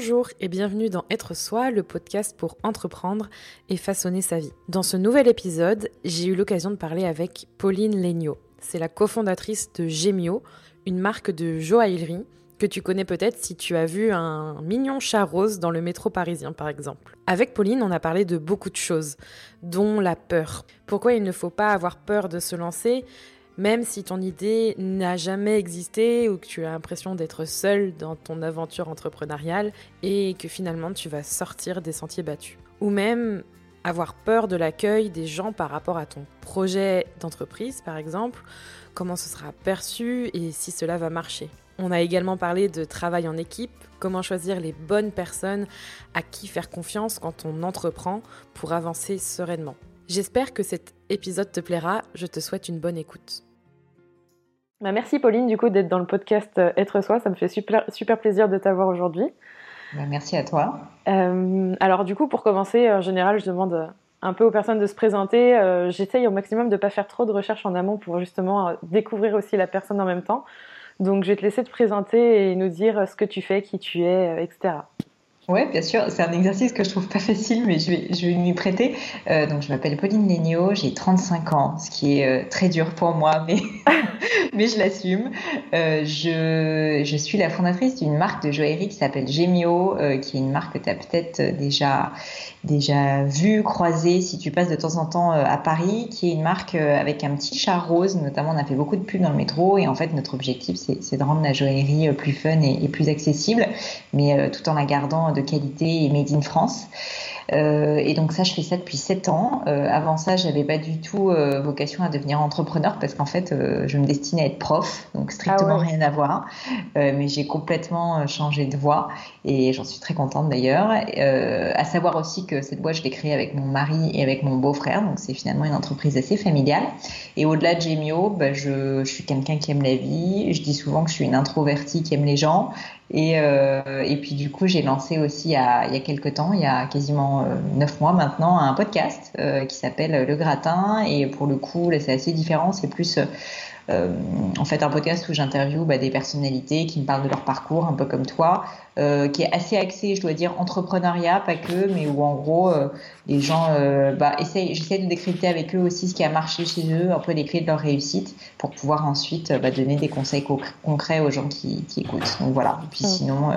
Bonjour et bienvenue dans Être Soi, le podcast pour entreprendre et façonner sa vie. Dans ce nouvel épisode, j'ai eu l'occasion de parler avec Pauline Legnaud. C'est la cofondatrice de Gemio, une marque de joaillerie que tu connais peut-être si tu as vu un mignon chat rose dans le métro parisien par exemple. Avec Pauline, on a parlé de beaucoup de choses, dont la peur. Pourquoi il ne faut pas avoir peur de se lancer, même si ton idée n'a jamais existé ou que tu as l'impression d'être seul dans ton aventure entrepreneuriale et que finalement tu vas sortir des sentiers battus. Ou même avoir peur de l'accueil des gens par rapport à ton projet d'entreprise, par exemple, comment ce sera perçu et si cela va marcher. On a également parlé de travail en équipe, comment choisir les bonnes personnes à qui faire confiance quand on entreprend pour avancer sereinement. J'espère que cet épisode te plaira, je te souhaite une bonne écoute. Bah, merci Pauline du coup d'être dans le podcast euh, Être Soi, ça me fait super, super plaisir de t'avoir aujourd'hui. Bah, merci à toi. Euh, alors du coup pour commencer, en général je demande euh, un peu aux personnes de se présenter. J'essaye au maximum de ne pas faire trop de recherches en amont pour justement découvrir aussi la personne en même temps. Donc je vais te laisser te présenter et nous dire ce que tu fais, qui tu es, etc. Oui, bien sûr. C'est un exercice que je trouve pas facile, mais je vais, je m'y prêter. Euh, donc, je m'appelle Pauline Legnaud, j'ai 35 ans, ce qui est euh, très dur pour moi, mais, je l'assume. Euh, je, suis la fondatrice d'une marque de joaillerie qui s'appelle Gemio, qui est une marque que tu as peut-être déjà, déjà vue, croisée si tu passes de temps en temps à Paris, qui est une marque avec un petit chat rose. Notamment, on a fait beaucoup de pubs dans le métro et en fait, notre objectif, c'est de rendre la joaillerie plus fun et, et plus accessible, mais tout en la gardant de qualité et made in France. Euh, et donc ça, je fais ça depuis 7 ans. Euh, avant ça, j'avais pas du tout euh, vocation à devenir entrepreneur parce qu'en fait, je me destinais à être prof, donc strictement ah rien à voir. mais j'ai complètement changé de voie et j'en suis très contente d'ailleurs. à savoir aussi que cette boîte, je l'ai créée avec mon mari et avec mon beau-frère, donc c'est finalement une entreprise assez familiale. Et au-delà de Gemio, bah, je, je suis quelqu'un qui aime la vie. Je dis souvent que je suis une introvertie qui aime les gens. Et, et puis du coup, j'ai lancé aussi il y, a, il y a quelques temps, il y a quasiment euh, neuf mois maintenant un podcast euh, qui s'appelle Le Gratin. Et pour le coup, là, c'est assez différent. C'est plus euh, en fait un podcast où j'interviewe bah, des personnalités qui me parlent de leur parcours, un peu comme toi, qui est assez axé, je dois dire, entrepreneuriat, pas que, mais où en gros les gens, bah, j'essaie de décrypter avec eux aussi ce qui a marché chez eux, un peu les clés de leur réussite, pour pouvoir ensuite bah, donner des conseils concrets aux gens qui, qui, écoutent. Donc voilà. Et puis sinon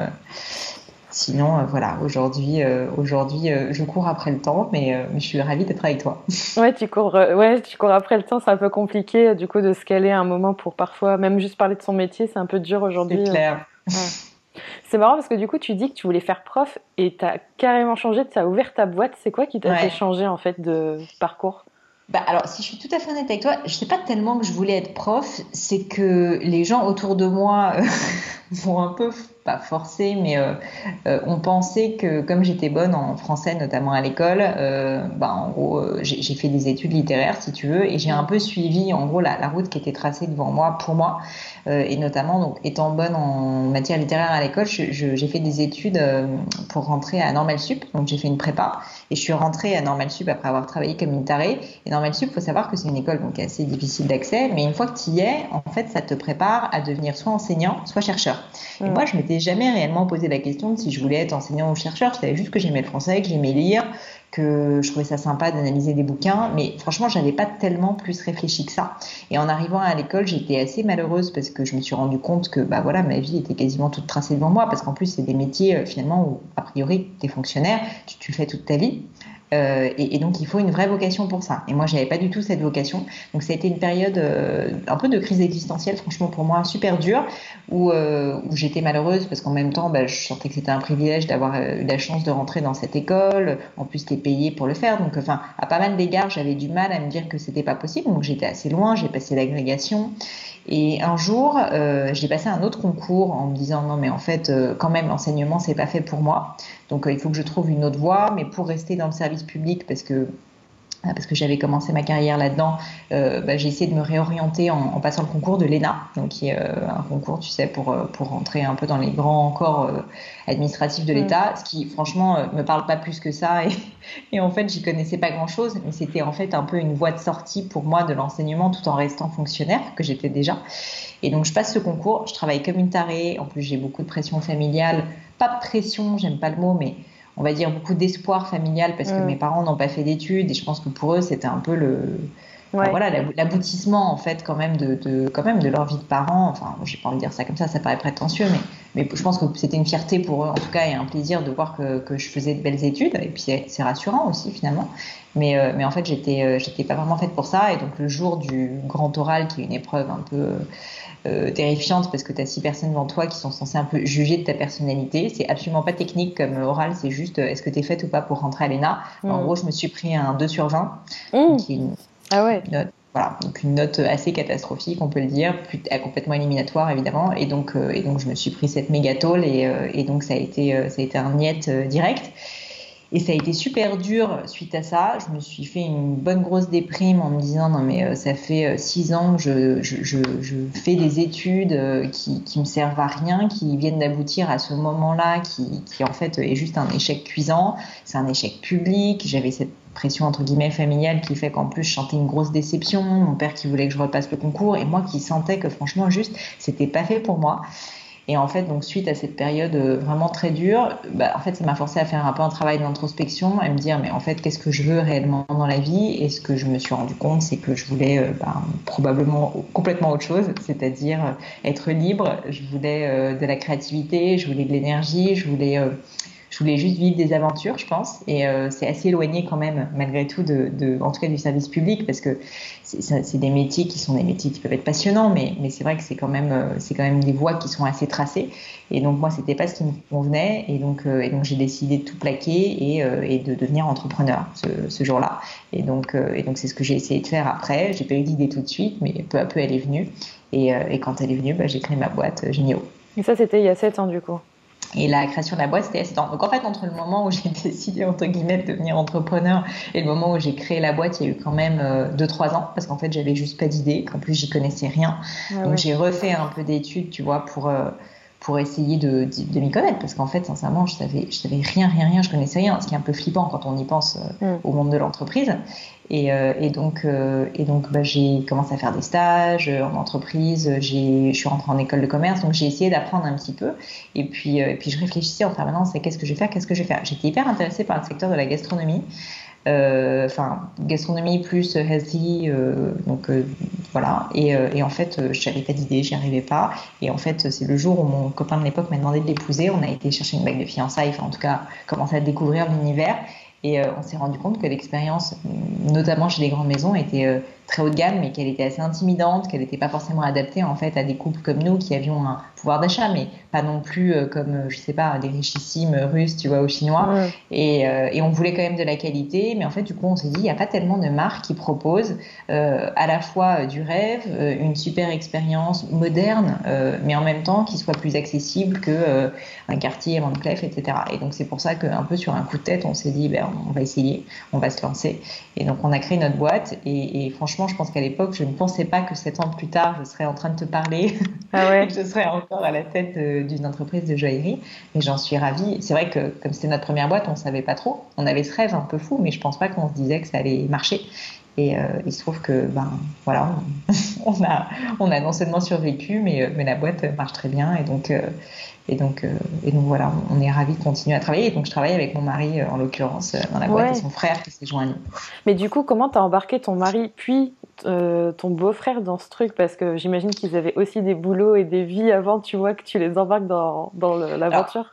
Sinon, euh, voilà, aujourd'hui, euh, aujourd'hui, euh, je cours après le temps, mais, je suis ravie d'être avec toi. Ouais, tu cours, ouais, tu cours après le temps. C'est un peu compliqué, du coup, de se caler un moment pour parfois, même juste parler de son métier, c'est un peu dur aujourd'hui. C'est clair. C'est marrant parce que du coup, tu dis que tu voulais faire prof et tu as carrément changé, tu as ouvert ta boîte. C'est quoi qui t'a fait changer en fait de parcours? Bah alors, si je suis tout à fait honnête avec toi, je sais pas tellement que je voulais être prof, c'est que les gens autour de moi vont un peu pas forcé, mais euh, euh, on pensait que comme j'étais bonne en français, notamment à l'école, euh, bah, en gros, j'ai fait des études littéraires, si tu veux, et j'ai un peu suivi, en gros, la, la, route qui était tracée devant moi, pour moi, et notamment, donc, étant bonne en matière littéraire à l'école, j'ai fait des études pour rentrer à Normal Sup, donc j'ai fait une prépa, et je suis rentrée à Normal Sup après avoir travaillé comme une tarée. Et Normal Sup, faut savoir que c'est une école donc assez difficile d'accès, mais une fois que tu y es, en fait, ça te prépare à devenir soit enseignant, soit chercheur. Et moi, je m'étais jamais réellement posé la question de si je voulais être enseignant ou chercheur. Je savais juste que j'aimais le français, que j'aimais lire, que je trouvais ça sympa d'analyser des bouquins. Mais franchement, j'avais pas tellement plus réfléchi que ça. Et en arrivant à l'école, j'étais assez malheureuse parce que je me suis rendu compte que bah voilà, ma vie était quasiment toute tracée devant moi. Parce qu'en plus, c'est des métiers euh, finalement où, a priori, tu es fonctionnaire, tu, tu le fais toute ta vie. Euh, et, donc, il faut une vraie vocation pour ça. Et moi, j'avais pas du tout cette vocation. Donc, ça a été une période euh, un peu de crise existentielle, franchement, pour moi, super dure, où, euh, j'étais malheureuse parce qu'en même temps, bah, je sentais que c'était un privilège d'avoir eu la chance de rentrer dans cette école. En plus, tu es payé pour le faire. Donc, enfin, à pas mal d'égards, j'avais du mal à me dire que c'était pas possible. Donc, j'étais assez loin. J'ai passé l'agrégation. Et un jour, j'ai passé un autre concours en me disant non, mais en fait, quand même, l'enseignement, c'est pas fait pour moi. Donc, il faut que je trouve une autre voie. Mais pour rester dans le service public parce que euh, parce que j'avais commencé ma carrière là-dedans, euh, bah, j'ai essayé de me réorienter en, passant le concours de l'ENA, donc qui est euh, un concours, tu sais, pour, pour rentrer un peu dans les grands corps administratifs de mm. l'État, ce qui franchement me parle pas plus que ça. Et, et en fait, j'y connaissais pas grand-chose, mais c'était en fait un peu une voie de sortie pour moi de l'enseignement tout en restant fonctionnaire, que j'étais déjà. Et donc je passe ce concours, je travaille comme une tarée, en plus j'ai beaucoup de pression familiale, pas de pression, j'aime pas le mot, mais on va dire, beaucoup d'espoir familial parce que mm. mes parents n'ont pas fait d'études et je pense que pour eux, c'était un peu le. voilà, l'aboutissement en fait quand même de, quand même de leur vie de parents. Enfin, j'ai pas envie de dire ça comme ça, ça paraît prétentieux, mais, mais je pense que c'était une fierté pour eux en tout cas et un plaisir de voir que, que je faisais de belles études. Et puis c'est rassurant aussi finalement. Mais, euh, mais en fait, j'étais euh, j'étais pas vraiment faite pour ça. Et donc le jour du grand oral, qui est une épreuve un peu euh, terrifiante parce que tu as six personnes devant toi qui sont censées un peu juger de ta personnalité. C'est absolument pas technique comme oral, c'est juste euh, est-ce que tu es faite ou pas pour rentrer à l'ENA? En mm. gros, je me suis pris un 2 sur 20, mmh. qui est une, ah ouais. note, voilà, donc une note assez catastrophique, on peut le dire, complètement éliminatoire évidemment. Et donc, euh, et donc je me suis pris cette méga tôle et, et donc ça a été, ça a été un niet direct. Et ça a été super dur suite à ça. Je me suis fait une bonne grosse déprime en me disant non mais euh, ça fait euh, six ans que je, fais des études euh, qui, qui me servent à rien, qui viennent d'aboutir à ce moment-là, qui, qui en fait est juste un échec cuisant. C'est un échec public. J'avais cette pression entre guillemets familiale qui fait qu'en plus je chantais une grosse déception. Mon père qui voulait que je repasse le concours et moi qui sentais que franchement juste c'était pas fait pour moi. Et en fait, donc suite à cette période euh, vraiment très dure, bah, en fait, ça m'a forcé à faire un peu un travail d'introspection, à me dire, mais en fait, qu'est-ce que je veux réellement dans la vie? Et ce que je me suis rendu compte, c'est que je voulais euh, bah, probablement complètement autre chose, c'est-à-dire euh, être libre. Je voulais de la créativité, je voulais de l'énergie, je voulais je voulais juste vivre des aventures, je pense. Et euh, c'est assez éloigné quand même, malgré tout, de, en tout cas du service public, parce que c'est des métiers qui sont des métiers qui peuvent être passionnants, mais, c'est vrai que c'est quand même, euh, c'est quand même des voies qui sont assez tracées. Et donc moi, c'était pas ce qui me convenait, et donc, euh, donc j'ai décidé de tout plaquer et, de devenir entrepreneur ce, jour-là. Et donc, c'est ce que j'ai essayé de faire après. J'ai pas eu d'idée tout de suite, mais peu à peu elle est venue. Et, et quand elle est venue, bah, j'ai créé ma boîte Génio. Et ça, c'était il y a 7 ans du coup. Et la création de la boîte, c'était assez Donc en fait, entre le moment où j'ai décidé, entre guillemets, de devenir entrepreneur et le moment où j'ai créé la boîte, il y a eu quand même 2-3 euh, ans, parce qu'en fait, j'avais juste pas d'idée, qu'en plus, j'y connaissais rien. Ah Donc j'ai refait un peu d'études, tu vois, pour... Euh, pour essayer de, de, m'y connaître parce qu'en fait sincèrement je savais je savais rien rien rien je connaissais rien ce qui est un peu flippant quand on y pense euh, mm. au monde de l'entreprise. Et, euh, et, donc euh, et donc bah, j'ai commencé à faire des stages en entreprise j'ai je suis rentrée en école de commerce donc j'ai essayé d'apprendre un petit peu. Et puis et puis je réfléchissais en permanence à qu'est-ce que je vais faire qu'est-ce que je vais faire. J'étais hyper intéressée par le secteur de la gastronomie euh, enfin gastronomie plus healthy, euh, donc euh, voilà. Et, et, en fait, je n'avais pas d'idée, j'y arrivais pas. Et en fait, c'est le jour où mon copain de l'époque m'a demandé de l'épouser. On a été chercher une bague de fiançailles, enfin en tout cas commencer à découvrir l'univers. Et on s'est rendu compte que l'expérience, notamment chez les grandes maisons, était très haut de gamme, mais qu'elle était assez intimidante, qu'elle n'était pas forcément adaptée en fait à des couples comme nous qui avions un pouvoir d'achat, mais pas non plus euh, comme, euh, je sais pas, des richissimes russes, tu vois, ou chinois. Et, euh, et, on voulait quand même de la qualité, mais en fait, du coup, on s'est dit, il n'y a pas tellement de marques qui proposent à la fois du rêve, une super expérience moderne, mais en même temps qui soit plus accessible que un quartier Van Cleef, etc. Et donc, c'est pour ça qu'un peu sur un coup de tête, on s'est dit, ben, on va essayer, on va se lancer. Et donc, on a créé notre boîte, et, et franchement, je pense qu'à l'époque, je ne pensais pas que sept ans plus tard, je serais en train de te parler, ah ouais. je serais encore à la tête d'une entreprise de joaillerie. Mais j'en suis ravie. C'est vrai que comme c'était notre première boîte, on ne savait pas trop. On avait ce rêve un peu fou, mais je ne pense pas qu'on se disait que ça allait marcher. Et euh, il se trouve que, ben, voilà, on, a, on a non seulement survécu, mais, euh, mais la boîte marche très bien. Et donc, euh, et donc, et donc voilà, on est ravis de continuer à travailler. Et donc, je travaille avec mon mari, en l'occurrence, dans la boîte, et son frère qui s'est joint à nous. Mais du coup, comment tu as embarqué ton mari, puis ton beau-frère dans ce truc? Parce que j'imagine qu'ils avaient aussi des boulots et des vies avant, tu vois, que tu les embarques dans, dans l'aventure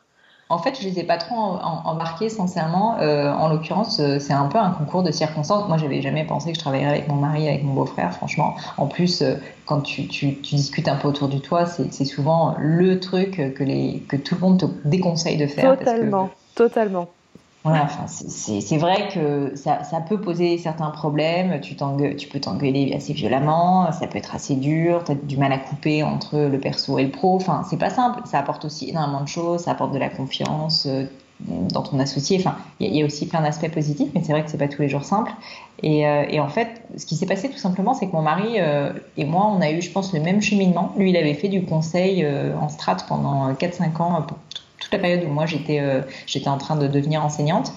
en fait, je les ai pas trop embarqués, sincèrement. Euh, en l'occurrence, euh, c'est un peu un concours de circonstances. Moi, j'avais jamais pensé que je travaillerais avec mon mari, avec mon beau-frère, franchement. En plus, euh, quand tu, discutes un peu autour du toit, c'est souvent le truc que, tout le monde te déconseille de faire. Totalement, totalement. Voilà, enfin, c'est vrai que ça, peut poser certains problèmes. Tu, tu peux t'engueuler assez violemment, ça peut être assez dur, tu as du mal à couper entre le perso et le pro. Enfin, c'est pas simple. Ça apporte aussi énormément de choses, ça apporte de la confiance. Euh, dans ton associé. Enfin, il y, a aussi plein d'aspects positifs, mais c'est vrai que c'est pas tous les jours simple. Et, et en fait, ce qui s'est passé tout simplement, c'est que mon mari et moi, on a eu, je pense, le même cheminement. Lui, il avait fait du conseil en strat pendant 4-5 ans, toute la période où moi j'étais j'étais en train de devenir enseignante.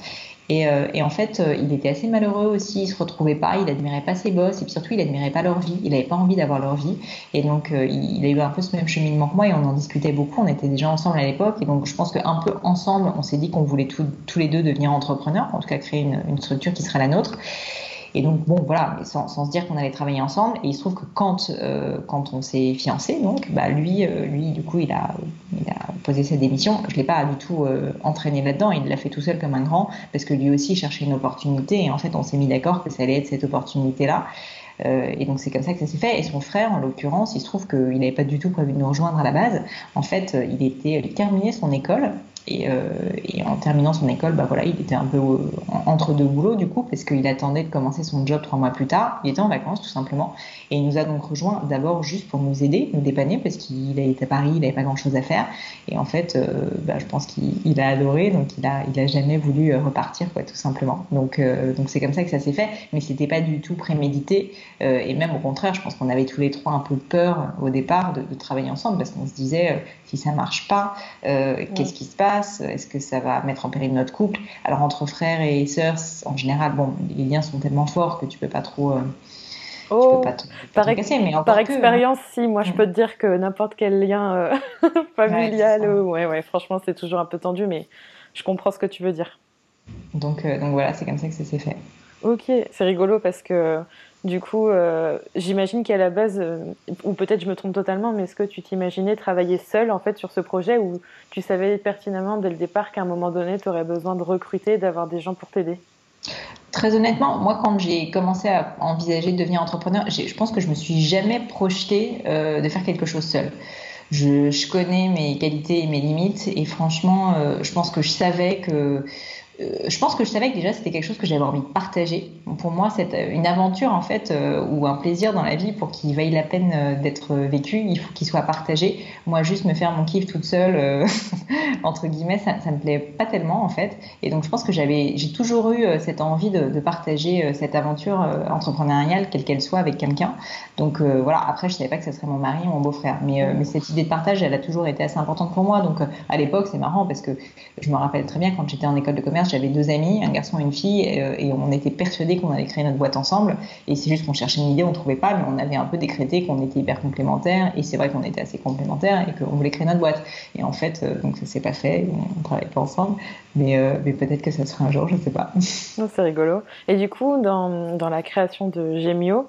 Euh, et, en fait, euh, il était assez malheureux aussi, il se retrouvait pas, il admirait pas ses boss, et puis surtout, il admirait pas leur vie, il n'avait pas envie d'avoir leur vie. Et donc, euh, il a eu un peu ce même cheminement que moi, et on en discutait beaucoup, on était déjà ensemble à l'époque, et donc je pense qu'un peu ensemble, on s'est dit qu'on voulait tous les deux devenir entrepreneurs, en tout cas créer une, une structure qui serait la nôtre. Et donc, bon, voilà, sans, sans, se dire qu'on allait travailler ensemble. Et il se trouve que quand, euh, quand on s'est fiancé, donc, bah, lui, euh, lui, du coup, il a, il a posé sa démission. Je ne l'ai pas du tout euh, entraîné là-dedans. Il l'a fait tout seul comme un grand, parce que lui aussi cherchait une opportunité. Et en fait, on s'est mis d'accord que ça allait être cette opportunité-là. et donc c'est comme ça que ça s'est fait. Et son frère, en l'occurrence, il se trouve qu'il n'avait pas du tout prévu de nous rejoindre à la base. En fait, il était, il terminait son école euh, et, en terminant son école, bah voilà, il était un peu euh, entre deux boulots du coup, parce qu'il attendait de commencer son job trois mois plus tard. Il était en vacances tout simplement. Et il nous a donc rejoint d'abord juste pour nous aider, nous dépanner, parce qu'il était à Paris, il n'avait pas grand chose à faire. Et en fait, euh, bah, je pense qu'il a adoré, donc il a, il a jamais voulu repartir, quoi, tout simplement. Donc, donc c'est comme ça que ça s'est fait, mais c'était pas du tout prémédité. et même au contraire, je pense qu'on avait tous les trois un peu peur au départ de, de travailler ensemble, parce qu'on se disait, si ça marche pas, qu'est-ce qui se passe? Est-ce que ça va mettre en péril notre couple? Alors entre frères et sœurs, en général, bon, les liens sont tellement forts que tu peux pas trop. Euh, oh, peux pas par, mais par expérience, si, moi je mm. peux te dire que n'importe quel lien euh, familial, ouais, ouais, franchement, c'est toujours un peu tendu, mais je comprends ce que tu veux dire. Donc, euh, donc voilà, c'est comme ça que ça s'est fait. Ok, c'est rigolo parce que du coup, euh, j'imagine qu'à la base, euh, ou peut-être je me trompe totalement, mais est-ce que tu t'imaginais travailler seul en fait sur ce projet ou tu savais pertinemment dès le départ qu'à un moment donné, tu aurais besoin de recruter, d'avoir des gens pour t'aider? Très honnêtement, moi, quand j'ai commencé à envisager de devenir entrepreneur, je pense que je me suis jamais projetée euh, de faire quelque chose seul. Je, connais mes qualités et mes limites, et franchement, je pense que je savais que je pense que je savais que déjà c'était quelque chose que j'avais envie de partager. Pour moi, c'est euh, une aventure en fait euh, ou un plaisir dans la vie pour qu'il vaille la peine d'être vécu, il faut qu'il soit partagé. Moi, juste me faire mon kiff toute seule, entre guillemets, ça, ça me plaît pas tellement en fait. Et donc, je pense que j'avais, j'ai toujours eu cette envie de, partager cette aventure entrepreneuriale, quelle qu'elle soit, avec quelqu'un. Donc voilà. Après, je savais pas que ce serait mon mari ou mon beau-frère, mais cette idée de partage, elle a toujours été assez importante pour moi. Donc à l'époque, c'est marrant parce que je me rappelle très bien quand j'étais en école de commerce j'avais deux amis, un garçon et une fille, et, on était persuadés qu'on allait créer notre boîte ensemble. Et c'est juste qu'on cherchait une idée, on ne trouvait pas, mais on avait un peu décrété qu'on était hyper complémentaires. Et c'est vrai qu'on était assez complémentaires et qu'on voulait créer notre boîte. Et en fait, euh, donc ça s'est pas fait, on ne travaille pas ensemble. Mais, euh, mais peut-être que ça sera un jour, je ne sais pas. c'est rigolo. Et du coup, dans, dans la création de Gemio,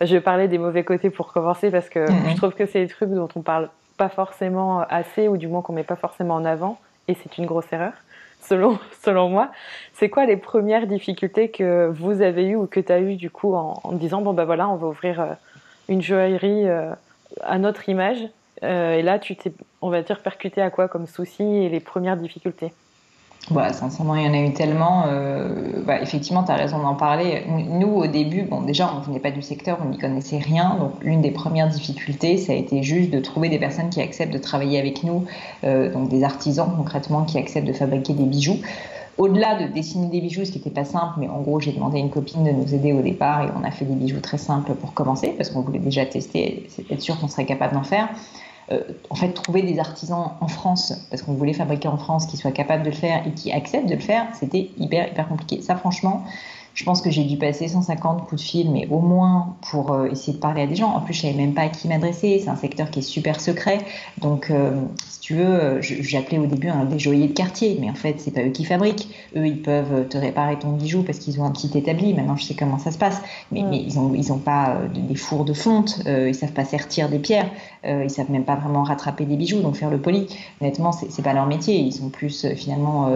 je vais parler des mauvais côtés pour commencer parce que mm-hmm. je trouve que c'est des trucs dont on parle pas forcément assez ou du moins qu'on met pas forcément en avant et c'est une grosse erreur selon, selon moi. C'est quoi les premières difficultés que vous avez eues ou que tu as eues du coup en, disant bon ben voilà, on va ouvrir euh, une joaillerie euh, à notre image euh, et là tu t'es, on va dire, percuté à quoi comme souci et les premières difficultés? Voilà, sincèrement, il y en a eu tellement. Euh, bah, effectivement, tu as raison d'en parler. Nous, au début, bon, déjà, on venait pas du secteur, on n'y connaissait rien. Donc, l'une des premières difficultés, ça a été juste de trouver des personnes qui acceptent de travailler avec nous, euh, donc des artisans concrètement qui acceptent de fabriquer des bijoux. Au-delà de dessiner des bijoux, ce qui n'était pas simple, mais en gros, j'ai demandé à une copine de nous aider au départ et on a fait des bijoux très simples pour commencer parce qu'on voulait déjà tester, être sûr qu'on serait capable d'en faire. Euh, en fait, trouver des artisans en France, parce qu'on voulait fabriquer en France, qui soient capables de le faire et qui acceptent de le faire, c'était hyper, hyper compliqué. Ça, franchement, je pense que j'ai dû passer 150 coups de fil, mais au moins pour euh, essayer de parler à des gens. En plus, je savais même pas à qui m'adresser. C'est un secteur qui est super secret. Donc, euh, tu veux, euh, j'appelais au début un des joailliers de quartier, mais en fait, c'est pas eux qui fabriquent. Eux, ils peuvent te réparer ton bijou parce qu'ils ont un petit établi. Maintenant, je sais comment ça se passe. Mais, mais ils ont, ils ont pas des fours de fonte. ils savent pas sertir des pierres. ils savent même pas vraiment rattraper des bijoux, donc faire le poli. Honnêtement, c'est pas leur métier. Ils sont plus finalement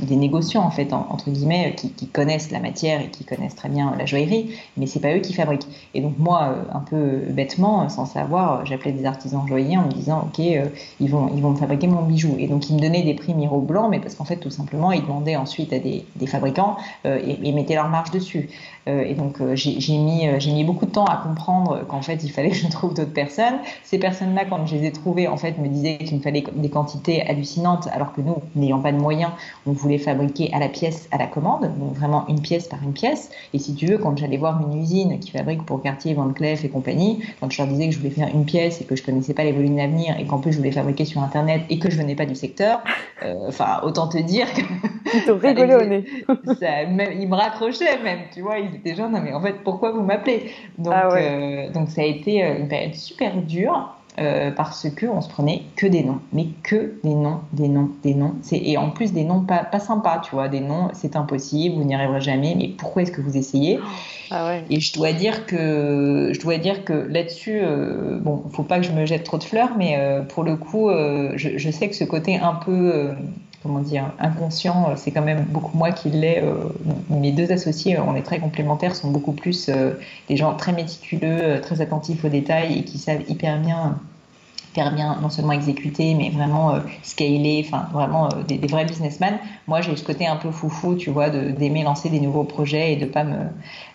des négociants en fait, entre guillemets, qui, qui connaissent la matière et qui connaissent très bien la joaillerie, mais c'est pas eux qui fabriquent. Et donc moi, euh, un peu bêtement, sans savoir, j'appelais des artisans joailliers en me disant, ok, euh, ils vont, ils vont me fabriquer mon bijou. Et donc, ils me donnaient des prix Miro blancs, mais parce qu'en fait, tout simplement, ils demandaient ensuite à des, fabricants et, et, mettaient leur marge dessus. et donc, j'ai mis, j'ai mis beaucoup de temps à comprendre qu'en fait, il fallait que je trouve d'autres personnes. Ces personnes-là, quand je les ai trouvées, en fait, me disaient qu'il me fallait des quantités hallucinantes, alors que nous, n'ayant pas de moyens, on voulait fabriquer à la pièce, à la commande, donc vraiment une pièce par une pièce. Et si tu veux, quand j'allais voir une usine qui fabrique pour Cartier, Van Cleef et compagnie, quand je leur disais que je voulais faire une pièce et que je connaissais pas les volumes d'avenir et qu'en plus je voulais fabriquer sur Internet et que je venais pas du secteur, euh, enfin, autant te dire que. Ils t'ont rigolé au nez. ils me raccrochaient même, tu vois, ils étaient genre, non mais en fait, pourquoi vous m'appelez? Donc, ah euh, donc ça a été euh, une période super dure. Euh, parce que on se prenait que des noms, mais que des noms, des noms, des noms. Et en plus des noms pas, pas sympas, tu vois, des noms, c'est impossible, vous n'y arriverez jamais, mais pourquoi est-ce que vous essayez? Ah Et je dois dire que, je dois dire que là-dessus, euh, bon, faut pas que je me jette trop de fleurs, mais euh, pour le coup, je, je, sais que ce côté un peu comment dire, inconscient, c'est quand même beaucoup moi qui l'ai. mes deux associés, on est très complémentaires, sont beaucoup plus des gens très méticuleux, très attentifs aux détails et qui savent hyper bien bien non seulement exécuter, mais vraiment euh, enfin vraiment euh, des, vrais businessmen. Moi, j'ai ce côté un peu foufou, tu vois, d'aimer lancer des nouveaux projets et de pas me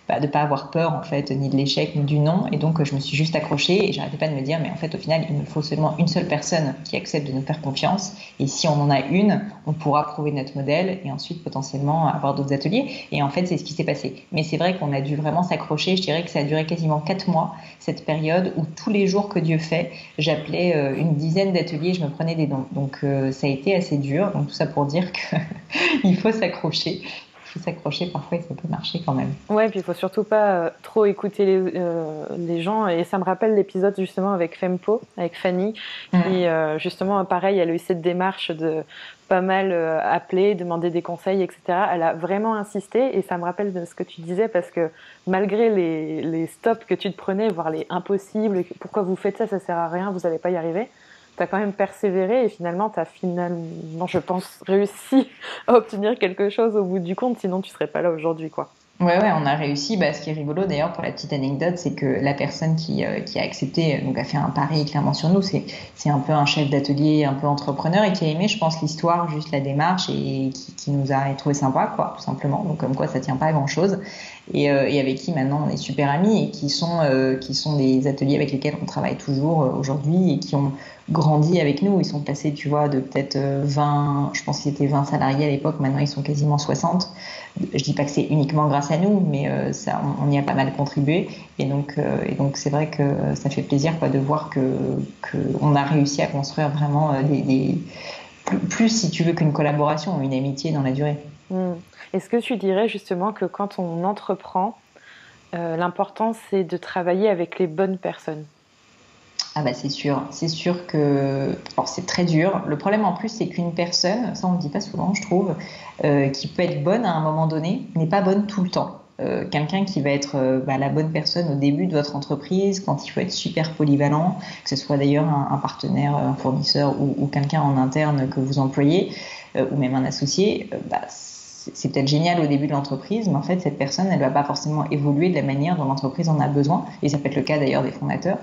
bah, de pas avoir peur en fait ni de l'échec ni du non. Et donc, je me suis juste accrochée et j'arrêtais pas de me dire, mais en fait, au final, il me faut seulement une seule personne qui accepte de nous faire confiance. Et si on en a une, on pourra prouver notre modèle et ensuite potentiellement avoir d'autres ateliers. Et en fait, c'est ce qui s'est passé. Mais c'est vrai qu'on a dû vraiment s'accrocher. Je dirais que ça a duré quasiment quatre mois cette période où tous les jours que Dieu fait, j'appelais euh, une dizaine d'ateliers, je me prenais des dons. Donc euh, ça a été assez dur. Donc tout ça pour dire qu'il faut s'accrocher. Faut s'accrocher parfois ça peut marcher quand même. Ouais, puis il faut surtout pas euh, trop écouter les, les, gens. Et ça me rappelle l'épisode justement avec Fempo, avec Fanny, qui justement, pareil, elle a eu cette démarche de pas mal appeler, demander des conseils, etc. Elle a vraiment insisté et ça me rappelle de ce que tu disais parce que malgré les, les, stops que tu te prenais, voire les impossibles, pourquoi vous faites ça, ça sert à rien, vous n'allez pas y arriver, tu as quand même persévéré et finalement, tu as finalement, je pense, réussi à obtenir quelque chose au bout du compte, sinon tu serais pas là aujourd'hui, quoi. Ouais, ouais, on a réussi. Bah, ce qui est rigolo d'ailleurs pour la petite anecdote, c'est que la personne qui, euh, qui a accepté, donc a fait un pari clairement sur nous, c'est, c'est un peu un chef d'atelier, un peu entrepreneur et qui a aimé, je pense, l'histoire, juste la démarche et qui, qui nous a trouvé sympa, quoi, tout simplement. Donc comme quoi, ça tient pas à grand chose. Et, euh, et avec qui maintenant on est super amis et qui sont, euh, qui sont des ateliers avec lesquels on travaille toujours aujourd'hui et qui ont grandi avec nous. Ils sont passés, tu vois, de peut-être 20, je pense qu'ils étaient 20 salariés à l'époque, maintenant ils sont quasiment 60. Je dis pas que c'est uniquement grâce à nous, mais euh, ça, on, y a pas mal contribué. Et donc, euh, et donc c'est vrai que ça fait plaisir quoi, de voir que qu'on a réussi à construire vraiment euh, des, plus, si tu veux qu'une collaboration, une amitié dans la durée. Hmm. Est-ce que tu dirais justement que quand on entreprend, l'important c'est de travailler avec les bonnes personnes? Ah bah c'est sûr, c'est sûr que c'est très dur. Le problème en plus c'est qu'une personne, ça on ne dit pas souvent je trouve, euh, qui peut être bonne à un moment donné, n'est pas bonne tout le temps. Euh, quelqu'un qui va être euh, bah, la bonne personne au début de votre entreprise, quand il faut être super polyvalent, que ce soit d'ailleurs un, partenaire, un fournisseur ou, quelqu'un en interne que vous employez, ou même un associé, bah, c'est peut-être génial au début de l'entreprise, mais en fait, cette personne, elle ne va pas forcément évoluer de la manière dont l'entreprise en a besoin. Et ça peut être le cas d'ailleurs des fondateurs.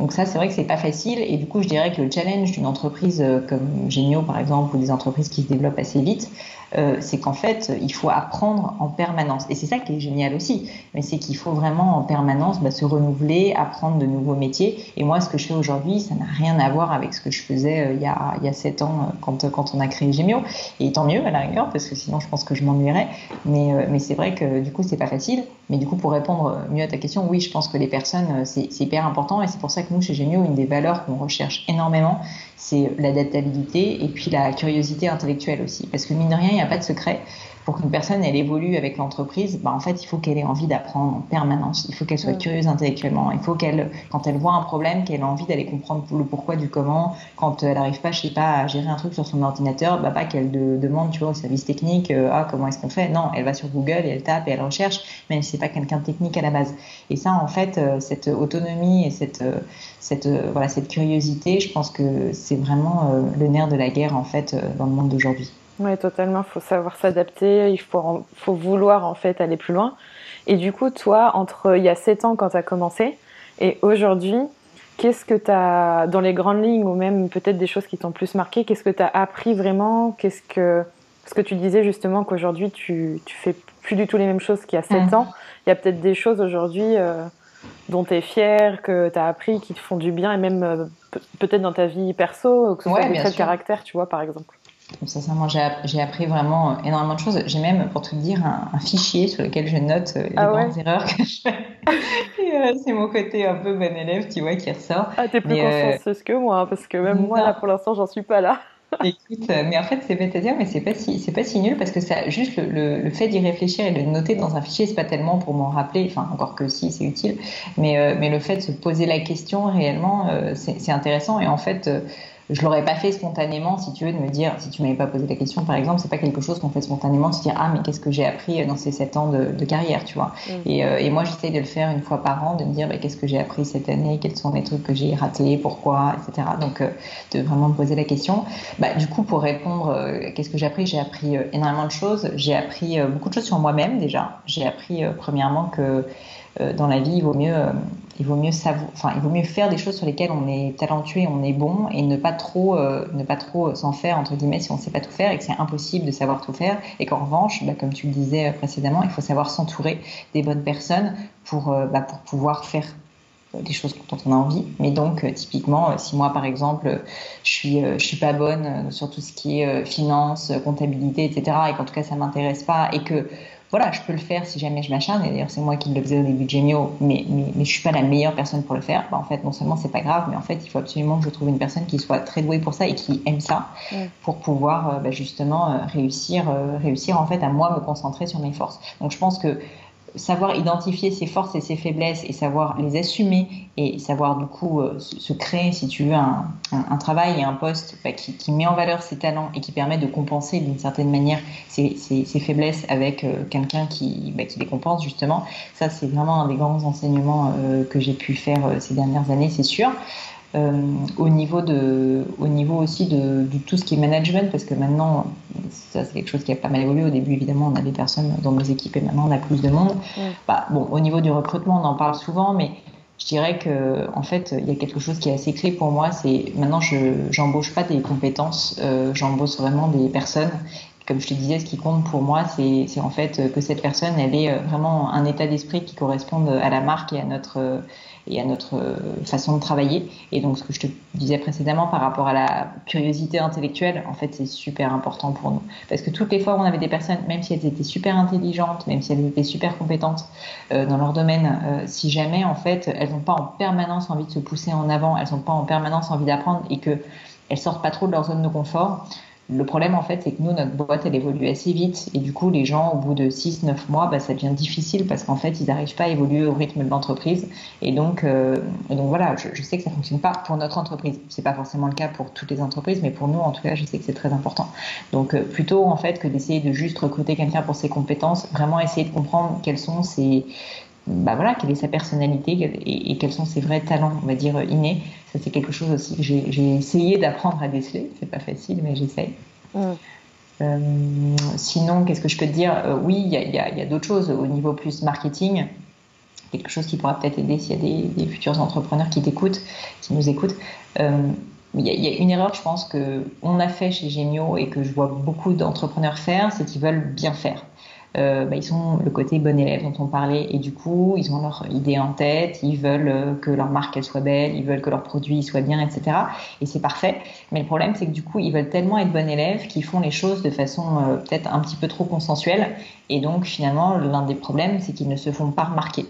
Donc ça, c'est vrai que c'est pas facile. Et du coup, je dirais que le challenge d'une entreprise euh, comme Genio, par exemple, ou des entreprises qui se développent assez vite, euh, c'est qu'en fait, il faut apprendre en permanence. Et c'est ça qui est génial aussi. Mais c'est qu'il faut vraiment en permanence bah, se renouveler, apprendre de nouveaux métiers. Et moi, ce que je fais aujourd'hui, ça n'a rien à voir avec ce que je faisais euh, il, y a, il y a 7 ans quand, quand on a créé Gemio. Et tant mieux à la rigueur, parce que sinon, je pense que je m'ennuierais. Mais, c'est vrai que du coup, c'est pas facile. Mais du coup, pour répondre mieux à ta question, oui, je pense que les personnes, c'est hyper important. Et c'est pour ça nous, chez Genio, une des valeurs qu'on recherche énormément, c'est l'adaptabilité et puis la curiosité intellectuelle aussi. Parce que mine de rien, il n'y a pas de secret pour qu'une personne elle évolue avec l'entreprise, bah, en fait, il faut qu'elle ait envie d'apprendre en permanence. Il faut qu'elle soit curieuse intellectuellement. Il faut qu'elle, quand elle voit un problème, qu'elle ait envie d'aller comprendre le pourquoi du comment. Quand elle n'arrive pas, je sais pas, à gérer un truc sur son ordinateur, bah, pas qu'elle demande, tu vois, au service technique, euh, ah, comment est-ce qu'on fait? Non, elle va sur Google et elle tape et elle recherche, même si c'est pas quelqu'un de technique à la base. Et ça, en fait, euh, cette autonomie et cette, euh, cette, voilà, cette curiosité, je pense que c'est vraiment le nerf de la guerre, en fait, dans le monde d'aujourd'hui. Oui, totalement. Il faut savoir s'adapter. Il faut, faut vouloir en fait aller plus loin. Et du coup, toi, entre il y a 7 ans quand tu as commencé et aujourd'hui, Qu'est-ce que tu as, dans les grandes lignes, ou même peut-être des choses qui t'ont plus marqué, qu'est-ce que tu as appris vraiment Qu'est-ce que. Parce que tu disais justement qu'aujourd'hui, tu, tu fais plus du tout les mêmes choses qu'il y a 7 mm. ans. Il y a peut-être des choses aujourd'hui euh, dont tu es fier, que tu as appris, qui te font du bien, et même euh, peut-être dans ta vie perso, que ce soit des traits de caractère, tu vois, par exemple. Sincèrement, j'ai appris vraiment euh, énormément de choses. J'ai même, pour te dire, un, fichier sur lequel je note les ah grandes erreurs que je fais. c'est mon côté un peu bon élève, tu vois, qui ressort. Ah, t'es plus consciencieuse que moi, hein, parce que même moi, là, pour l'instant, j'en suis pas là. Écoute, euh, mais en fait, c'est bête à dire, mais c'est pas si, c'est pas si nul parce que ça, juste le, le, fait d'y réfléchir et de le noter dans un fichier, c'est pas tellement pour m'en rappeler, enfin, encore que si, c'est utile, mais, euh, mais le fait de se poser la question réellement, euh, c'est intéressant et en fait, je l'aurais pas fait spontanément, si tu veux, de me dire, si tu m'avais pas posé la question, par exemple, c'est pas quelque chose qu'on fait spontanément, de se dire, ah, mais qu'est-ce que j'ai appris dans ces sept ans de, carrière, tu vois. Mm. Et, euh, et, moi, j'essaye de le faire une fois par an, de me dire, bah, qu'est-ce que j'ai appris cette année, quels sont les trucs que j'ai ratés, pourquoi, etc. Donc, euh, de vraiment me poser la question. Bah, du coup, pour répondre, euh, qu'est-ce que j'ai appris J'ai appris énormément de choses. J'ai appris beaucoup de choses sur moi-même, déjà. J'ai appris, premièrement, que dans la vie, il vaut mieux il vaut mieux savoir, enfin, il vaut mieux faire des choses sur lesquelles on est talentueux, on est bon, et ne pas trop, euh, ne pas trop s'en faire entre guillemets si on ne sait pas tout faire et que c'est impossible de savoir tout faire, et qu'en revanche, bah, comme tu le disais précédemment, il faut savoir s'entourer des bonnes personnes pour, euh, bah, pour pouvoir faire des choses dont on a envie. Mais donc, euh, typiquement, si moi, par exemple, je suis, je suis pas bonne sur tout ce qui est finance, comptabilité, etc., et qu'en tout cas, ça m'intéresse pas, et que voilà, je peux le faire si jamais je m'acharne. Et d'ailleurs, c'est moi qui le faisais au début de Gemio, mais, mais, mais je suis pas la meilleure personne pour le faire. Bah, en fait, non seulement c'est pas grave, mais en fait, il faut absolument que je trouve une personne qui soit très douée pour ça et qui aime ça, pour pouvoir euh, bah, justement euh, réussir, euh, réussir en fait à moi me concentrer sur mes forces. Donc, je pense que savoir identifier ses forces et ses faiblesses et savoir les assumer et savoir du coup euh, se créer, si tu veux, un, un, travail et un poste bah, qui, qui, met en valeur ses talents et qui permet de compenser d'une certaine manière ses, ses, ses faiblesses avec euh, quelqu'un qui, bah, qui les compense justement. Ça, c'est vraiment un des grands enseignements euh, que j'ai pu faire ces dernières années, c'est sûr. Euh, au niveau de, au niveau aussi de, tout ce qui est management, parce que maintenant, ça c'est quelque chose qui a pas mal évolué. Au début, évidemment, on avait personne dans nos équipes et maintenant on a plus de monde. Bah, bon, au niveau du recrutement, on en parle souvent, mais je dirais que en fait, il y a quelque chose qui est assez clé pour moi. C'est maintenant, je j'embauche pas des compétences, euh, j'embauche vraiment des personnes. Comme je te disais, ce qui compte pour moi, c'est en fait que cette personne, elle ait vraiment un état d'esprit qui corresponde à la marque et à notre et à notre euh, façon de travailler. Et donc, ce que je te disais précédemment par rapport à la curiosité intellectuelle, en fait, c'est super important pour nous. Parce que toutes les fois où on avait des personnes, même si elles étaient super intelligentes, même si elles étaient super compétentes euh, dans leur domaine, euh, si jamais, en fait, elles n'ont pas en permanence envie de se pousser en avant, elles n'ont pas en permanence envie d'apprendre et que elles sortent pas trop de leur zone de confort, le problème, en fait, c'est que nous, notre boîte, elle évolue assez vite. Et du coup, les gens, au bout de 6-9 mois, bah, ça devient difficile parce qu'en fait, ils n'arrivent pas à évoluer au rythme de l'entreprise. Et donc, euh, donc voilà, je, sais que ça ne fonctionne pas pour notre entreprise. Ce n'est pas forcément le cas pour toutes les entreprises, mais pour nous, en tout cas, je sais que c'est très important. Donc, euh, plutôt, en fait, que d'essayer de juste recruter quelqu'un pour ses compétences, vraiment essayer de comprendre quels sont ses, bah voilà, quelle est sa personnalité et, quels sont ses vrais talents, on va dire, innés. Ça, c'est quelque chose aussi que j'ai essayé d'apprendre à déceler. C'est pas facile, mais j'essaye. Euh, sinon, qu'est-ce que je peux te dire? Euh, Oui, il y a, d'autres choses au niveau plus marketing. Quelque chose qui pourra peut-être aider s'il y a des, futurs entrepreneurs qui t'écoutent, qui nous écoutent. Euh, il y, a une erreur, je pense, qu'on a fait chez Gemio et que je vois beaucoup d'entrepreneurs faire, c'est qu'ils veulent bien faire. Euh, bah, ils sont le côté bon élève dont on parlait et du coup ils ont leur idée en tête, ils veulent euh, que leur marque elle soit belle, ils veulent que leurs produits soient bien, etc. Et c'est parfait. Mais le problème c'est que du coup ils veulent tellement être bon élève qu'ils font les choses de façon euh, peut-être un petit peu trop consensuelle et donc finalement l'un des problèmes c'est qu'ils ne se font pas remarquer.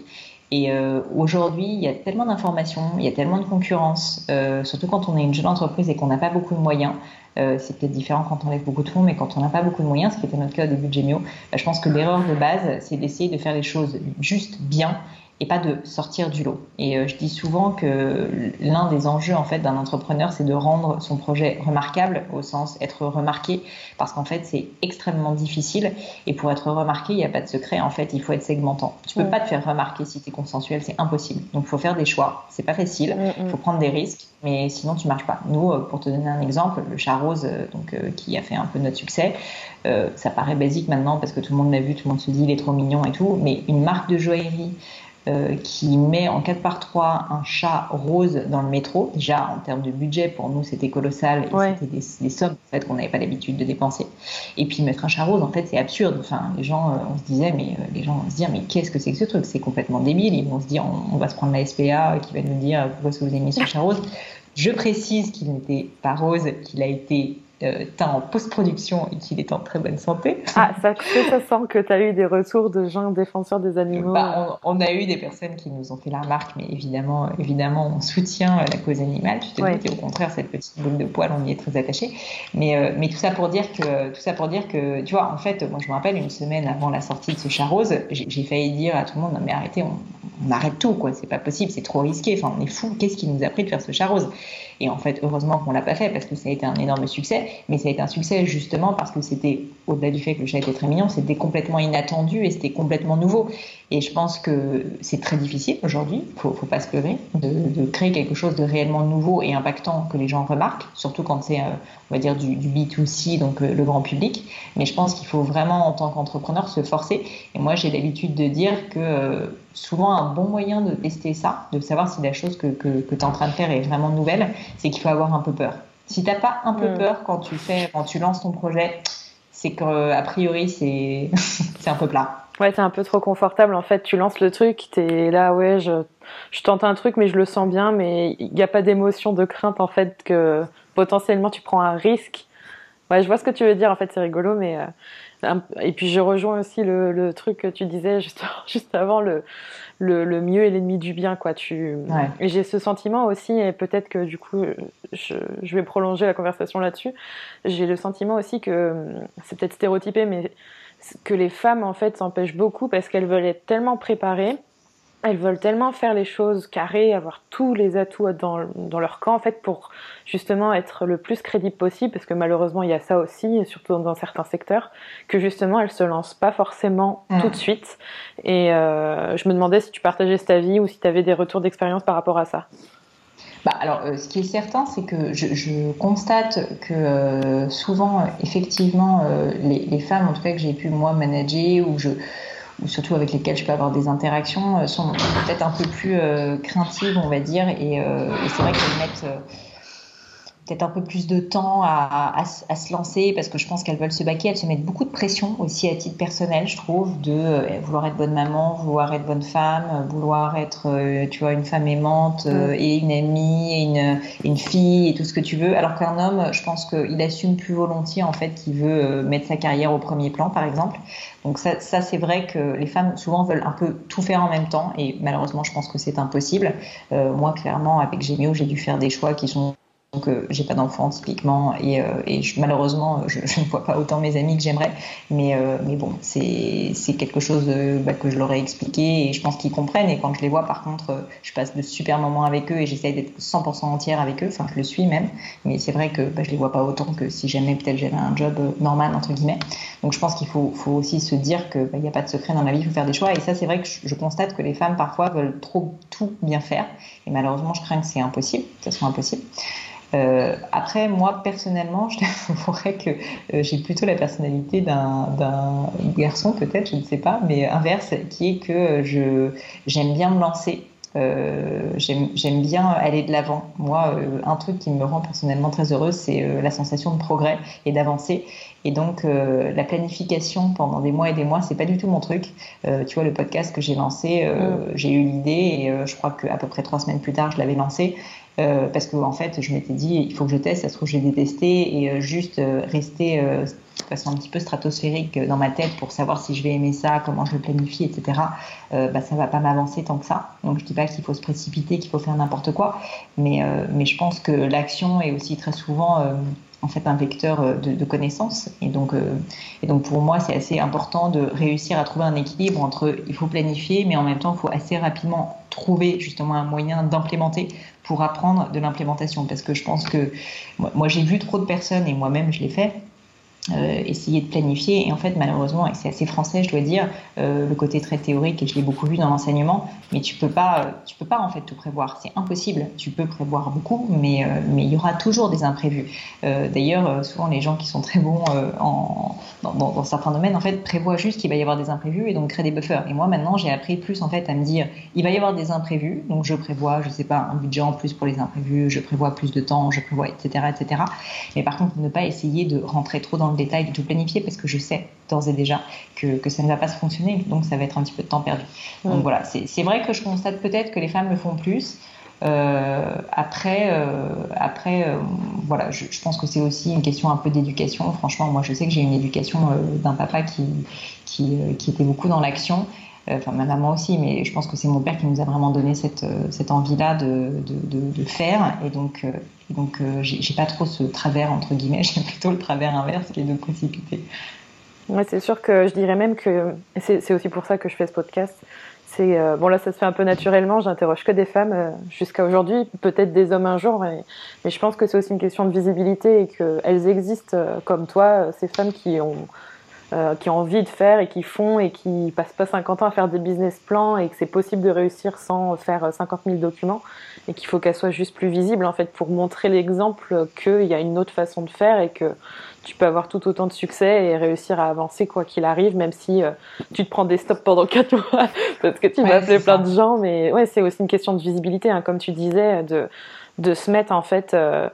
Et euh, aujourd'hui, il y a tellement d'informations, il y a tellement de concurrence, euh, surtout quand on est une jeune entreprise et qu'on n'a pas beaucoup de moyens. Euh, c'est peut-être différent quand on lève beaucoup de fonds, mais quand on n'a pas beaucoup de moyens, ce qui était notre cas au début de Gemio, bah, je pense que l'erreur de base, c'est d'essayer de faire les choses juste bien et pas de sortir du lot. Et euh, je dis souvent que l'un des enjeux en fait d'un entrepreneur, c'est de rendre son projet remarquable au sens être remarqué, parce qu'en fait c'est extrêmement difficile. Et pour être remarqué, il n'y a pas de secret. En fait, il faut être segmentant. Tu peux pas te faire remarquer si tu es consensuel, c'est impossible. Donc il faut faire des choix. C'est pas facile. Il faut prendre des risques, mais sinon tu marches pas. Nous, euh, pour te donner un exemple, le chat rose, euh, donc qui a fait un peu notre succès, ça paraît basique maintenant parce que tout le monde l'a vu, tout le monde se dit il est trop mignon et tout, mais une marque de joaillerie qui met en 4 par 3 un chat rose dans le métro. Déjà, en termes de budget, pour nous, c'était colossal et c'était des, des, sommes en fait, qu'on n'avait pas l'habitude de dépenser. Et puis mettre un chat rose, en fait, c'est absurde. Enfin, les gens, on se disait, mais les gens vont se dire, mais qu'est-ce que c'est que ce truc? C'est complètement débile. Ils vont se dire, on, va se prendre la SPA qui va nous dire pourquoi est-ce que vous avez mis ce chat rose? Je précise qu'il n'était pas rose, qu'il a été euh, teint en post-production et qu'il est en très bonne santé. Ah, ça, ça sent que tu as eu des retours de gens défenseurs des animaux. Bah, on, a eu des personnes qui nous ont fait la remarque, mais évidemment, évidemment on soutient euh, la cause animale. Tu te ouais. au contraire, cette petite boule de poil, on y est très attaché. Mais, euh, mais tout, ça pour dire que, tout ça pour dire que, tu vois, en fait, moi je me rappelle une semaine avant la sortie de ce chat rose, j'ai failli dire à tout le monde, non mais arrêtez, on, on arrête tout, quoi. C'est pas possible, c'est trop risqué. Enfin, on est fou. Qu'est-ce qui nous a pris de faire ce chat rose? Et en fait, heureusement qu'on l'a pas fait parce que ça a été un énorme succès. Mais ça a été un succès justement parce que c'était, au-delà du fait que le chat était très mignon, c'était complètement inattendu et c'était complètement nouveau. Et je pense que c'est très difficile aujourd'hui, faut, faut pas se leurrer, de, créer quelque chose de réellement nouveau et impactant que les gens remarquent, surtout quand c'est, euh, on va dire, du, du B2C, donc euh, le grand public. Mais je pense qu'il faut vraiment, en tant qu'entrepreneur, se forcer. Et moi, j'ai l'habitude de dire que euh, souvent, un bon moyen de tester ça, de savoir si la chose que, que, que tu es en train de faire est vraiment nouvelle, c'est qu'il faut avoir un peu peur. Si tu n'as pas un peu mm. peur quand tu, fais, quand tu lances ton projet, c'est qu'a priori, c'est un peu plat. Ouais, t'es un peu trop confortable. En fait, tu lances le truc, t'es là, ouais, je, je tente un truc, mais je le sens bien, mais il n'y a pas d'émotion, de crainte, en fait, que potentiellement tu prends un risque. Ouais, je vois ce que tu veux dire, en fait, c'est rigolo, mais. Euh, et puis je rejoins aussi le, le, truc que tu disais juste, juste avant, le, le, le mieux est l'ennemi du bien, quoi. Tu... J'ai ce sentiment aussi, et peut-être que du coup, je, je vais prolonger la conversation là-dessus. J'ai le sentiment aussi que c'est peut-être stéréotypé, mais que les femmes en fait s'empêchent beaucoup parce qu'elles veulent être tellement préparées, elles veulent tellement faire les choses carrées, avoir tous les atouts dans, dans, leur camp en fait pour justement être le plus crédible possible parce que malheureusement il y a ça aussi, surtout dans certains secteurs, que justement elles se lancent pas forcément tout de suite. Et euh, je me demandais si tu partageais ta vie ou si tu avais des retours d'expérience par rapport à ça. Bah, alors, euh, ce qui est certain, c'est que je, constate que euh, souvent, effectivement, euh, les, femmes, en tout cas que j'ai pu moi manager ou je ou surtout avec lesquelles je peux avoir des interactions, sont peut-être un peu plus craintives, on va dire, et, et c'est vrai qu'elles mettent peut-être un peu plus de temps à, à, à, se lancer parce que je pense qu'elles veulent se baquer, elles se mettent beaucoup de pression aussi à titre personnel, je trouve, de euh, vouloir être bonne maman, vouloir être bonne femme, vouloir être, euh, tu vois, une femme aimante euh, et une amie et une, une, fille et tout ce que tu veux. Alors qu'un homme, je pense qu'il assume plus volontiers en fait qu'il veut mettre sa carrière au premier plan, par exemple. Donc ça, ça c'est vrai que les femmes souvent veulent un peu tout faire en même temps et malheureusement, je pense que c'est impossible. moi, clairement, avec Gémio, j'ai dû faire des choix qui sont euh, j'ai pas d'enfant typiquement et, euh, malheureusement je, ne vois pas autant mes amis que j'aimerais. Mais, euh, bon c'est quelque chose bah, que je leur ai expliqué et je pense qu'ils comprennent. Et quand je les vois par contre je passe de super moments avec eux et j'essaie d'être 100% entière avec eux. Enfin je le suis même. Mais c'est vrai que bah, je les vois pas autant que si jamais peut-être j'avais un job normal entre guillemets. Donc je pense qu'il faut, aussi se dire qu'il bah, n'y a pas de secret dans la vie. Il faut faire des choix. Et ça c'est vrai que je, constate que les femmes parfois veulent trop tout bien faire et malheureusement je crains que c'est impossible que ce soit impossible euh, après, moi, personnellement, je t'avouerais que euh, j'ai plutôt la personnalité d'un garçon, peut-être, je ne sais pas, mais inverse, qui est que je j'aime bien me lancer. Euh, j'aime bien aller de l'avant. Moi, euh, un truc qui me rend personnellement très heureuse, c'est euh, la sensation de progrès et d'avancer. Et donc, la planification pendant des mois et des mois, c'est pas du tout mon truc. tu vois, le podcast que j'ai lancé, mm. j'ai eu l'idée et je crois qu'à peu près trois semaines plus tard, je l'avais lancé. Euh, parce que en fait, je m'étais dit, il faut que je teste, ça se trouve, j'ai détesté, et euh, juste euh, rester de façon un petit peu stratosphérique dans ma tête pour savoir si je vais aimer ça, comment je le planifie, etc., bah, ça va pas m'avancer tant que ça. Donc, je dis pas qu'il faut se précipiter, qu'il faut faire n'importe quoi, mais, je pense que l'action est aussi très souvent en fait un vecteur de, de connaissances. Et donc pour moi, c'est assez important de réussir à trouver un équilibre entre il faut planifier, mais en même temps, il faut assez rapidement trouver justement un moyen d'implémenter pour apprendre de l'implémentation. Parce que je pense que moi, j'ai vu trop de personnes, et moi-même je l'ai fait, euh, essayer de planifier. Et en fait, malheureusement, et c'est assez français, je dois dire, euh, le côté très théorique, et je l'ai beaucoup vu dans l'enseignement, mais tu peux pas, euh, tu peux pas en fait tout prévoir. C'est impossible. Tu peux prévoir beaucoup, mais mais il y aura toujours des imprévus. D'ailleurs, souvent les gens qui sont très bons en, dans, dans, certains domaines, en fait, prévoient juste qu'il va y avoir des imprévus et donc créent des buffers. Et moi, maintenant, j'ai appris plus en fait à me dire, il va y avoir des imprévus, donc je prévois, je sais pas, un budget en plus pour les imprévus, je prévois plus de temps, je prévois, etc., etc. Mais par contre, ne pas essayer de rentrer trop dans le détail, de tout planifier, parce que je sais d'ores et déjà que, que, ça ne va pas se fonctionner, donc ça va être un petit peu de temps perdu. Donc voilà, c'est vrai que je constate peut-être que les femmes le font plus. Euh, après, euh, après euh, voilà, je, je, pense que c'est aussi une question un peu d'éducation. Franchement, moi, je sais que j'ai une éducation d'un papa qui, qui, qui, était beaucoup dans l'action. Enfin, ma maman aussi, mais je pense que c'est mon père qui nous a vraiment donné cette, cette envie-là de, de, faire. Et donc, donc j'ai pas trop ce travers, entre guillemets, j'ai plutôt le travers inverse qui est de précipiter. Ouais, c'est sûr que je dirais même que c'est aussi pour ça que je fais ce podcast. C'est euh, bon là, ça se fait un peu naturellement. J'interroge que des femmes euh, jusqu'à aujourd'hui, peut-être des hommes un jour, mais, je pense que c'est aussi une question de visibilité et qu'elles existent euh, comme toi, ces femmes qui ont qui ont envie de faire et qui font et qui passent pas 50 ans à faire des business plans et que c'est possible de réussir sans faire 50 000 documents et qu'il faut qu'elles soient juste plus visibles en fait pour montrer l'exemple qu'il y a une autre façon de faire et que tu peux avoir tout autant de succès et réussir à avancer quoi qu'il arrive, même si euh, tu te prends des stops pendant 4 mois parce que tu vas appeler plein de gens. Mais ouais, c'est aussi une question de visibilité, hein, comme tu disais, de, de se mettre en fait. Euh,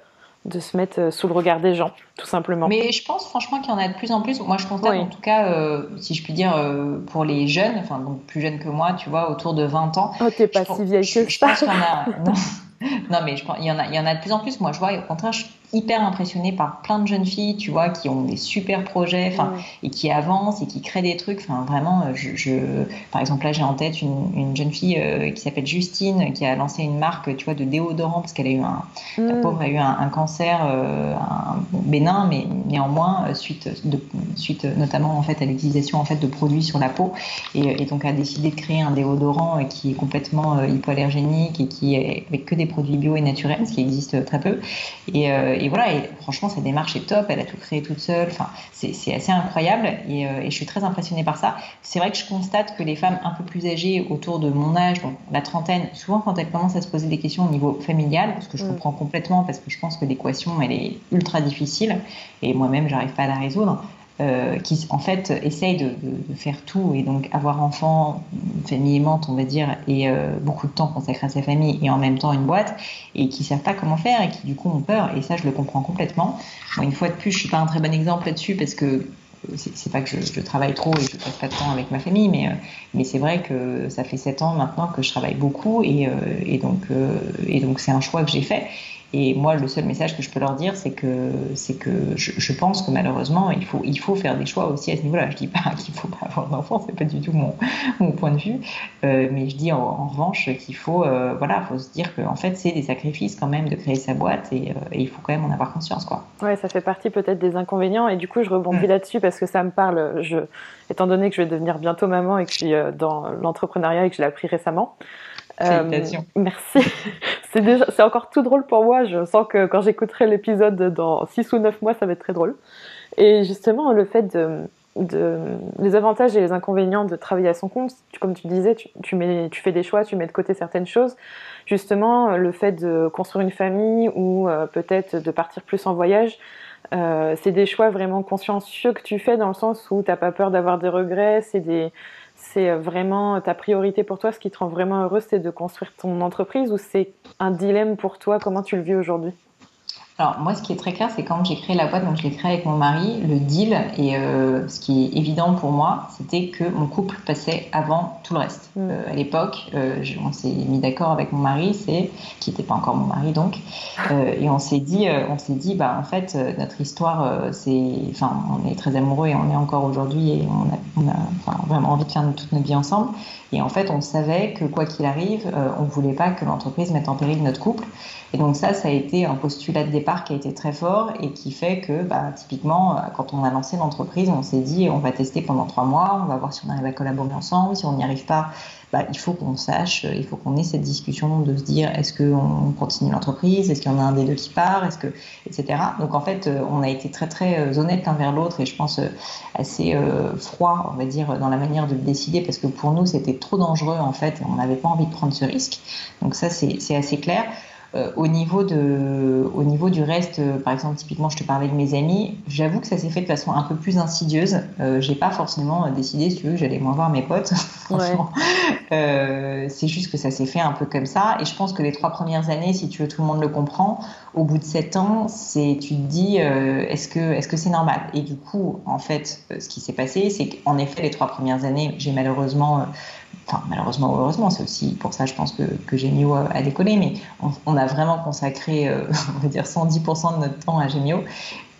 de se mettre euh, sous le regard des gens, tout simplement. Mais je pense franchement qu'il y en a de plus en plus. Moi, je constate en tout cas, si je puis dire, pour les jeunes, enfin donc plus jeunes que moi, tu vois, autour de 20 ans. Oh, t'es pas si vieille que ça. Je pense qu'il y en a. Non. non, mais je pense, il y en a, il y en a de plus en plus. Moi, je vois, au contraire, je, hyper impressionnée par plein de jeunes filles, tu vois, qui ont des super projets, enfin, et qui avancent et qui créent des trucs. Enfin, vraiment, euh, je, par exemple, là, j'ai en tête une, jeune fille euh, qui s'appelle Justine, qui a lancé une marque, tu vois, de déodorant parce qu'elle a eu un, la mm. pauvre a eu un, cancer, euh, un, bénin, mais néanmoins suite, de, suite notamment en fait à l'utilisation en fait de produits sur la peau, et, donc a décidé de créer un déodorant qui est complètement hypoallergénique et qui est avec que des produits bio et naturels, ce qui existe très peu, et et voilà, et franchement, sa démarche est top. Elle a tout créé toute seule. Enfin, c'est assez incroyable euh, et, je suis très impressionnée par ça. C'est vrai que je constate que les femmes un peu plus âgées, autour de mon âge, donc la trentaine, souvent quand elles commencent à se poser des questions au niveau familial, ce que je mm. comprends complètement parce que je pense que l'équation, elle est ultra difficile et moi-même, j'arrive pas à la résoudre. Euh, qui en fait essaye de, faire tout et donc avoir enfant, famille aimante, on va dire, et euh, beaucoup de temps consacré à sa famille et en même temps une boîte, et qui savent pas comment faire et qui du coup ont peur. Et ça, je le comprends complètement. une fois de plus, je suis pas un très bon exemple là-dessus parce que c'est pas que je, travaille trop et je passe pas de temps avec ma famille, mais, euh, mais c'est vrai que ça fait sept ans maintenant que je travaille beaucoup et donc c'est un choix que j'ai fait. Et moi, le seul message que je peux leur dire, c'est que, c'est que je, pense que malheureusement, il faut, il faut faire des choix aussi à ce niveau-là. Je dis pas qu'il faut pas avoir d'enfant, c'est pas du tout mon, mon point de vue. Euh, mais je dis en, revanche qu'il faut, euh, voilà, faut se dire qu'en fait, c'est des sacrifices quand même de créer sa boîte et, euh, il faut quand même en avoir conscience, quoi. Ouais, ça fait partie peut-être des inconvénients. Et du coup, je rebondis mm. là-dessus parce que ça me parle. Je, étant donné que je vais devenir bientôt maman et que je suis dans l'entrepreneuriat et que je l'ai appris récemment. Félicitations. merci. c'est déjà, c'est encore tout drôle pour moi. Je sens que quand j'écouterai l'épisode dans 6 ou 9 mois, ça va être très drôle. Et justement, le fait de, de, les avantages et les inconvénients de travailler à son compte, comme tu disais, tu, tu, mets, tu fais des choix, tu mets de côté certaines choses. Justement, le fait de construire une famille ou euh, peut-être de partir plus en voyage, euh, c'est des choix vraiment consciencieux que tu fais dans le sens où tu n'as pas peur d'avoir des regrets, c'est des c'est vraiment ta priorité pour toi, ce qui te rend vraiment heureuse, c'est de construire ton entreprise ou c'est un dilemme pour toi? Comment tu le vis aujourd'hui? Alors moi, ce qui est très clair, c'est quand j'ai créé la boîte, donc je l'ai créée avec mon mari, le deal et euh, ce qui est évident pour moi, c'était que mon couple passait avant tout le reste. Mm. Euh, à l'époque, euh, on s'est mis d'accord avec mon mari, c'est qui n'était pas encore mon mari donc, et on s'est dit, on s'est dit, bah en fait, notre histoire, c'est, enfin, on est très amoureux et on est encore aujourd'hui et on a, on a vraiment envie de faire toute notre vie ensemble. Et en fait, on savait que quoi qu'il arrive, on voulait pas que l'entreprise mette en péril notre couple. Et donc ça, ça a été un postulat de départ qui a été très fort et qui fait que, bah, typiquement, quand on a lancé l'entreprise, on s'est dit on va tester pendant trois mois, on va voir si on arrive à collaborer ensemble. Si on n'y arrive pas, bah, il faut qu'on sache, il faut qu'on ait cette discussion de se dire est-ce qu'on continue l'entreprise, est-ce qu'il y en a un des deux qui part, est-ce que, etc. Donc en fait, on a été très très honnêtes l'un vers l'autre et je pense assez froid, on va dire, dans la manière de décider parce que pour nous c'était trop dangereux en fait on n'avait pas envie de prendre ce risque. Donc ça c'est assez clair. Euh, au, niveau de, du reste, euh, par exemple, typiquement, je te parlais de mes amis, j'avoue que ça s'est fait de façon un peu plus insidieuse. Euh, j'ai pas forcément décidé, si tu veux, j'allais moins voir mes potes. Franchement, c'est juste que ça s'est fait un peu comme ça. Et je pense que les trois premières années, si tu veux, tout le monde le comprend. Au bout de sept ans, c'est, tu te dis, est-ce que, est-ce c'est normal? Et du coup, en fait, ce qui s'est passé, c'est qu'en effet, les trois premières années, j'ai malheureusement enfin malheureusement ou heureusement, c'est aussi pour ça je pense que, que a décollé, mais on, a vraiment consacré, euh, on va dire 110% de notre temps à Gemio.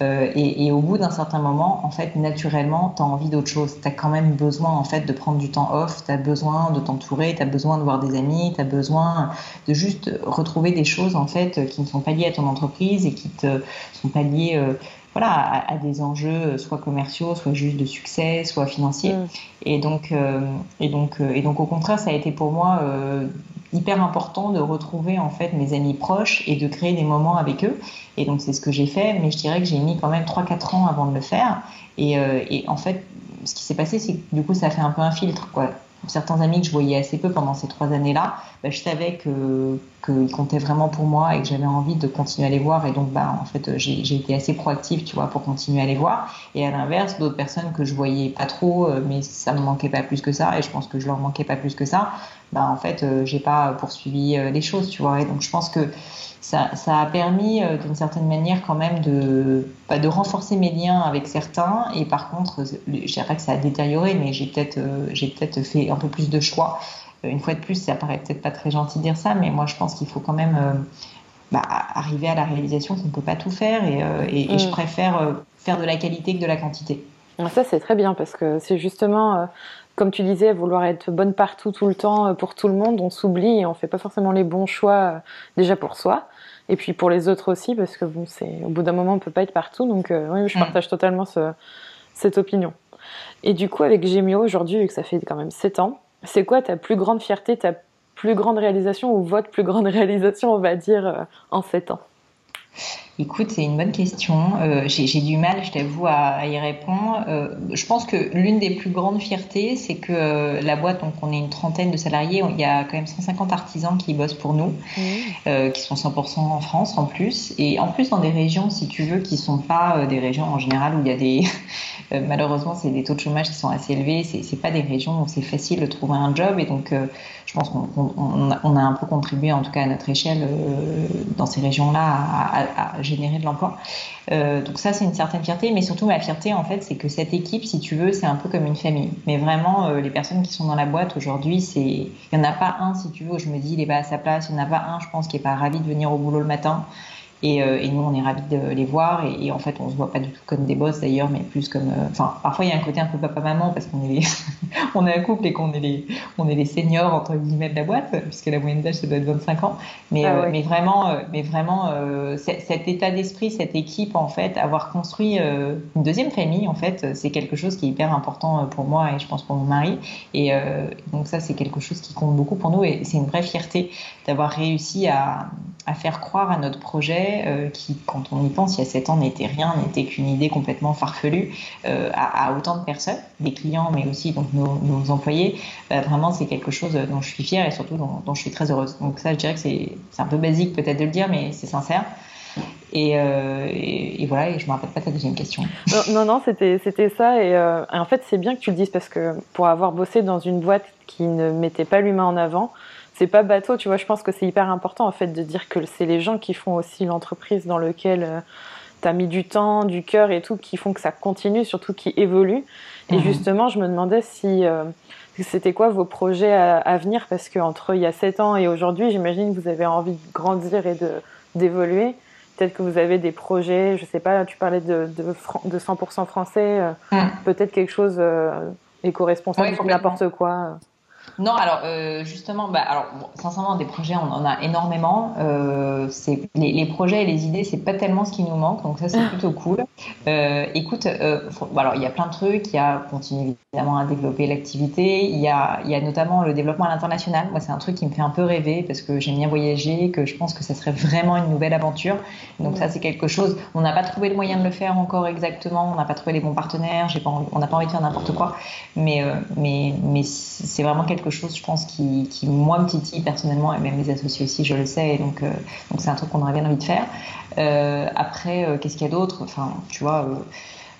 Euh, et, au bout d'un certain moment, en fait, naturellement, tu as envie d'autre chose. Tu quand même besoin, en fait, de prendre du temps off, tu as besoin de t'entourer, tu as besoin de voir des amis, tu as besoin de juste retrouver des choses, en fait, qui ne sont pas liées à ton entreprise et qui te sont pas liées euh, voilà, à, des enjeux soit commerciaux, soit juste de succès, soit financiers. Mm. Et, donc, euh, et, donc, euh, et donc, au contraire, ça a été pour moi euh, hyper important de retrouver en fait mes amis proches et de créer des moments avec eux. Et donc, c'est ce que j'ai fait, mais je dirais que j'ai mis quand même 3-4 ans avant de le faire. Et, et en fait, ce qui s'est passé, c'est que du coup, ça a fait un peu un filtre. Quoi certains amis que je voyais assez peu pendant ces trois années-là, bah, je savais que qu'ils comptaient vraiment pour moi et que j'avais envie de continuer à les voir. Et donc, bah, en fait, j'ai été assez proactive, tu vois, pour continuer à les voir. Et à l'inverse, d'autres personnes que je voyais pas trop, euh, mais ça me manquait pas plus que ça, et je pense que je leur manquais pas plus que ça, bah, en fait, euh, j'ai pas poursuivi euh, les choses, tu vois. Et donc, je pense que ça, ça a permis euh, d'une certaine manière quand même de, bah, de renforcer mes liens avec certains. Et par contre, je dirais que ça a détérioré, mais j'ai peut-être euh, j'ai peut-être fait un peu plus de choix. Euh, une fois de plus, ça paraît peut-être pas très gentil de dire ça, mais moi je pense qu'il faut quand même bah, arriver à la réalisation qu'on ne peut pas tout faire. Et, et, je mm. préfère faire de la qualité que de la quantité. Ça, c'est très bien parce que c'est justement comme tu disais, vouloir être bonne partout tout le temps pour tout le monde, on s'oublie et on fait pas forcément les bons choix déjà pour soi et puis pour les autres aussi, parce que bon, c'est au bout d'un moment, on peut pas être partout. Donc euh, oui, je mm. partage totalement cette opinion. Et du coup, avec Gemio aujourd'hui, vu que ça fait quand même 7 ans, c'est quoi ta plus grande fierté, ta plus grande réalisation ou votre plus grande réalisation, on va dire, euh, en 7 ans? Écoute, c'est une bonne question. Euh, j'ai du mal, je t'avoue, à, y répondre. Euh, je pense que l'une des plus grandes fiertés, c'est que euh, la boîte, donc on est une trentaine de salariés, il y a quand même 150 artisans qui bossent pour nous, mmh. qui sont 100% en France en plus, et en plus dans des régions, si tu veux, qui sont pas des régions en général où il y a des, malheureusement, c'est des taux de chômage qui sont assez élevés. C'est pas des régions où c'est facile de trouver un job, et donc je pense qu'on a un peu contribué, en tout cas à notre échelle, dans ces régions-là, à, à générer de l'emploi. Euh, donc ça, c'est une certaine fierté, mais surtout ma fierté, en fait, c'est que cette équipe, si tu veux, c'est un peu comme une famille. Mais vraiment, euh, les personnes qui sont dans la boîte aujourd'hui, c'est, il y en a pas un, si tu veux, où je me dis, il est pas à sa place. Il n'y en a pas un, je pense, qui est pas ravi de venir au boulot le matin. Euh, et, nous, on est ravis de les voir. Et, en fait, on se voit pas du tout comme des boss d'ailleurs, mais plus comme. Euh, enfin, parfois, il y a un côté un peu papa-maman parce qu'on est, les... on est un couple et qu'on est les, on est les seniors entre guillemets de la boîte, puisque la moyenne d'âge, ça doit être 25 ans. Mais, ah euh, mais vraiment, mais vraiment cet état d'esprit, cette équipe, en fait, avoir construit une deuxième famille, en fait, c'est quelque chose qui est hyper important pour moi et je pense pour mon mari. Et donc, ça, c'est quelque chose qui compte beaucoup pour nous et c'est une vraie fierté d'avoir réussi à, à faire croire à notre projet euh, qui, quand on y pense, il y a 7 ans, n'était rien, n'était qu'une idée complètement farfelue euh, à, autant de personnes, des clients, mais aussi donc nos, employés. Bah, vraiment, c'est quelque chose dont je suis fière et surtout dont, je suis très heureuse. Donc ça, je dirais que c'est un peu basique peut-être de le dire, mais c'est sincère. Euh, et, voilà, et je me rappelle pas ta deuxième question. Non, non, c'était ça. Et, en fait, c'est bien que tu le dises parce que pour avoir bossé dans une boîte qui ne mettait pas l'humain en avant, c'est pas bateau, tu vois. Je pense que c'est hyper important en fait de dire que c'est les gens qui font aussi l'entreprise dans laquelle euh, tu as mis du temps, du cœur et tout, qui font que ça continue, surtout qui évolue. Et mhm. justement, je me demandais si euh, c'était quoi vos projets à, venir parce qu'entre il y a 7 ans et aujourd'hui, j'imagine que vous avez envie de grandir et d'évoluer. Peut-être que vous avez des projets, je sais pas, tu parlais de, de, 100% français, euh, peut-être quelque chose éco-responsable, n'importe quoi. Non, alors euh, justement, bah, alors sincèrement, des projets, on en a énormément. Euh, c'est les, projets et les idées, c'est pas tellement ce qui nous manque, donc ça c'est plutôt cool. Euh, écoute, alors il y a plein de trucs. Il y a continuer évidemment à développer l'activité. Il y a, il y a notamment le développement à l'international. Moi, c'est un truc qui me fait un peu rêver parce que j'aime bien voyager, que je pense que ça serait vraiment une nouvelle aventure. Donc ça, c'est quelque chose. On n'a pas trouvé le moyen de le faire encore exactement. On n'a pas trouvé les bons partenaires. J'ai pas, on n'a pas envie de faire n'importe quoi. Mais, mais, mais c'est vraiment quelque chose, je pense, qui, moi me titille personnellement et même les associés aussi, je le sais. Et donc, euh, donc c'est un truc qu'on aurait bien envie de faire. Euh, après, euh, qu'est-ce qu'il y a d'autre? Enfin, tu vois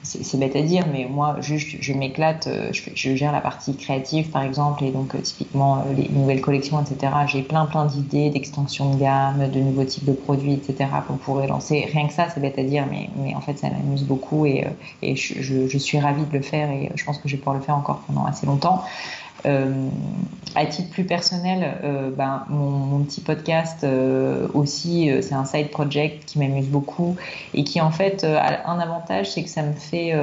c'est bête à dire, mais moi, juste, je m'éclate, je, je, gère la partie créative, par exemple, et donc typiquement les nouvelles collections, etc. J'ai plein, plein d'idées d'extension de gamme, de nouveaux types de produits, etc. qu'on pourrait lancer. Rien que ça, c'est bête à dire, mais, mais en fait, ça m'amuse beaucoup et, et je, je, suis ravie de le faire et je pense que je vais pouvoir le faire encore pendant assez longtemps. Euh, à titre plus personnel, euh, ben, mon, petit podcast euh, aussi, c'est un side project qui m'amuse beaucoup et qui en fait a un avantage, c'est que ça me fait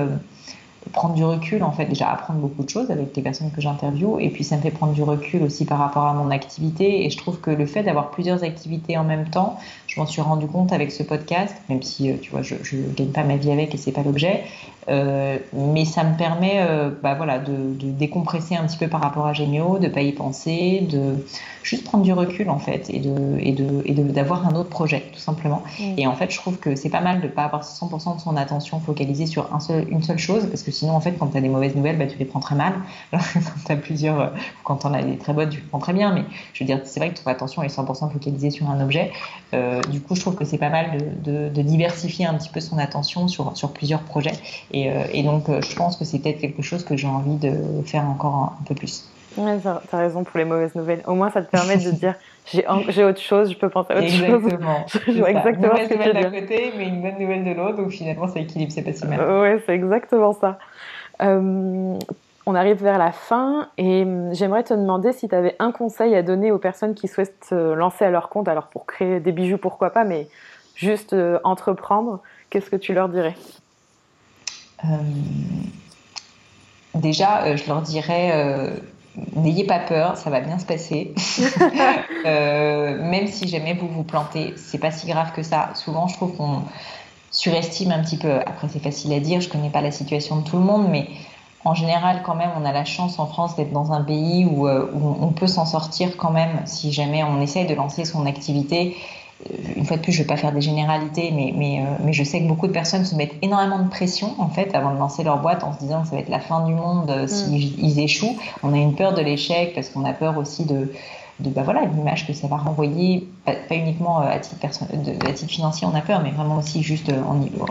prendre du recul, en fait, déjà apprendre beaucoup de choses avec les personnes que j'interviewe, et puis ça me fait prendre du recul aussi par rapport à mon activité. Et je trouve que le fait d'avoir plusieurs activités en même temps, je m'en suis rendu compte avec ce podcast, même si, tu vois, je ne gagne pas ma vie avec et c'est pas l'objet, euh, mais ça me permet euh, bah voilà, de, de, décompresser un petit peu par rapport à Gémio, de ne pas y penser, de juste prendre du recul en fait et de et de et d'avoir un autre projet tout simplement. Et en fait, je trouve que c'est pas mal de ne pas avoir 100% de son attention focalisée sur un seul, une seule chose parce que sinon en fait quand tu as des mauvaises nouvelles, bah, tu les prends très mal. Alors quand tu as plusieurs euh, quand on a des très bonnes, tu les prends très bien mais je veux dire c'est vrai que ton attention est 100% focalisée sur un objet. Euh, du coup, je trouve que c'est pas mal de, de, de, diversifier un petit peu son attention sur sur plusieurs projets euh, et, donc, euh, je pense que c'est peut-être quelque chose que j'ai envie de faire encore un, peu plus. Ouais, t'as raison pour les mauvaises nouvelles. Au moins, ça te permet de dire j'ai autre chose, je peux penser à autre exactement, chose. Je vois exactement. Une mauvaise nouvelle d'un côté, mais une bonne nouvelle de l'autre. Donc finalement, ça équilibre, c'est pas si mal. Euh, ouais, c'est exactement ça. On arrive vers la fin et j'aimerais te demander si tu avais un conseil à donner aux personnes qui souhaitent lancer à leur compte, alors pour créer des bijoux, pourquoi pas, mais juste entreprendre. Qu'est-ce que tu leur dirais? Euh, déjà, euh, je leur dirais euh, n'ayez pas peur, ça va bien se passer. même si jamais vous vous plantez, c'est pas si grave que ça. Souvent, je trouve qu'on surestime un petit peu. Après, c'est facile à dire, je connais pas la situation de tout le monde, mais en général, quand même, on a la chance en France d'être dans un pays où, où on peut s'en sortir quand même si jamais on essaye de lancer son activité une fois de plus, je ne vais pas faire des généralités, mais, mais, euh, mais, je sais que beaucoup de personnes se mettent énormément de pression en fait avant de lancer leur boîte en se disant que ça va être la fin du monde euh, s'ils mm. échouent. On a une peur de l'échec parce qu'on a peur aussi de, de bah voilà l'image que ça va renvoyer pas, uniquement euh, à titre, de, à titre financier on a peur mais vraiment aussi juste euh,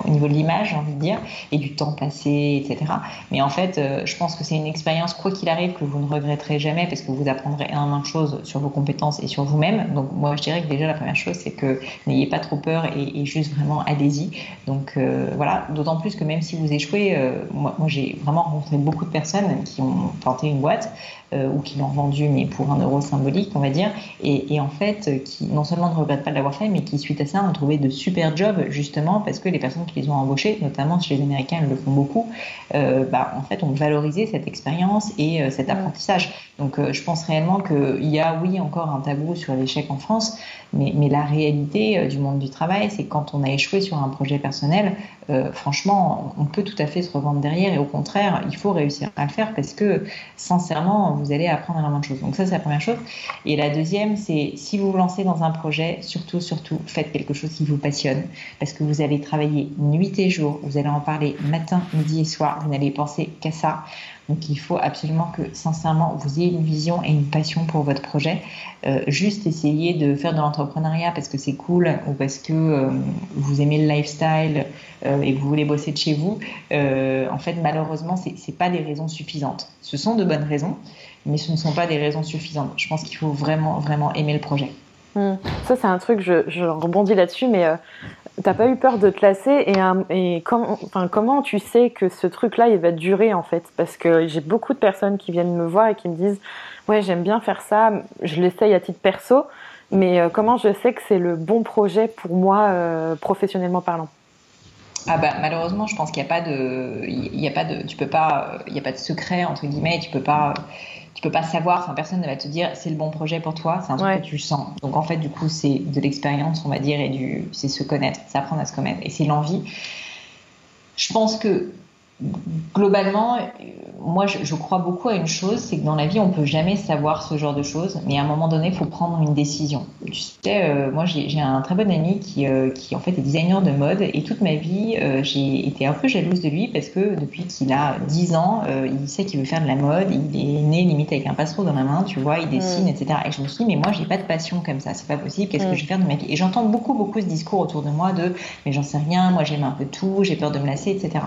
au niveau de l'image j'ai envie de dire et du temps passé etc mais en fait euh, je pense que c'est une expérience quoi qu'il arrive que vous ne regretterez jamais parce que vous apprendrez énormément de choses sur vos compétences et sur vous-même. Donc moi je dirais que déjà la première chose c'est que n'ayez pas trop peur et, juste vraiment allez-y. Donc voilà. D'autant plus que même si vous échouez moi, moi j'ai vraiment rencontré beaucoup de personnes qui ont tenté une boîte euh, ou qui l'ont vendu mais pour un euro symbolique, on va dire, et, et en fait euh, qui non seulement ne regrettent pas de l'avoir fait, mais qui suite à ça ont trouvé de super jobs justement parce que les personnes qui les ont embauchés, notamment chez les Américains, elles le font beaucoup, euh, bah, en fait ont valorisé cette expérience et euh, cet apprentissage. Donc je pense réellement qu'il y a oui encore un tabou sur l'échec en France, mais, mais la réalité du monde du travail, c'est quand on a échoué sur un projet personnel, euh, franchement, on peut tout à fait se revendre derrière et au contraire, il faut réussir à le faire parce que sincèrement, vous allez apprendre énormément de choses. Donc ça, c'est la première chose. Et la deuxième, c'est si vous vous lancez dans un projet, surtout, surtout, faites quelque chose qui vous passionne parce que vous allez travailler nuit et jour, vous allez en parler matin, midi et soir, vous n'allez penser qu'à ça. Donc il faut absolument que sincèrement vous ayez une vision et une passion pour votre projet. Euh, juste essayer de faire de l'entrepreneuriat parce que c'est cool ou parce que euh, vous aimez le lifestyle euh, et que vous voulez bosser de chez vous. en fait, malheureusement, c'est n'est pas des raisons suffisantes. Ce sont de bonnes raisons, mais ce ne sont pas des raisons suffisantes. Je pense qu'il faut vraiment, vraiment aimer le projet. Hmm. Ça, c'est un truc, je rebondis là-dessus, mais T'as pas eu peur de te lasser et, et comment, enfin, comment tu sais que ce truc-là, il va durer en fait? Parce que j'ai beaucoup de personnes qui viennent me voir et qui me disent Ouais, j'aime bien faire ça, je l'essaye à titre perso, mais euh, comment je sais que c'est le bon projet pour moi, euh, professionnellement parlant ah bah malheureusement, je pense qu'il n'y a pas de, il y a pas de, tu peux pas, il y a pas de secret entre guillemets, tu peux pas, tu peux pas savoir. Enfin, personne ne va te dire c'est le bon projet pour toi. C'est un truc que tu sens. Donc en fait, du coup, c'est de l'expérience, on va dire, et du, c'est se connaître, c'est apprendre à se connaître, et c'est l'envie. Je pense que globalement, moi, je, crois beaucoup à une chose, c'est que dans la vie, on peut jamais savoir ce genre de choses, mais à un moment donné, il faut prendre une décision. Tu sais, euh, moi, j'ai un très bon ami qui, euh, qui, en fait, est designer de mode, et toute ma vie, euh, j'ai été un peu jalouse de lui parce que depuis qu'il a 10 ans, il sait qu'il veut faire de la mode, il est né limite avec un passereau dans la main, tu vois, il dessine, mm. etc. Et je me suis dit, mais moi, j'ai pas de passion comme ça, c'est pas possible, qu'est-ce que mm. je vais faire de ma vie? Et j'entends beaucoup, beaucoup ce discours autour de moi de, mais j'en sais rien, moi, j'aime un peu tout, j'ai peur de me lasser, etc.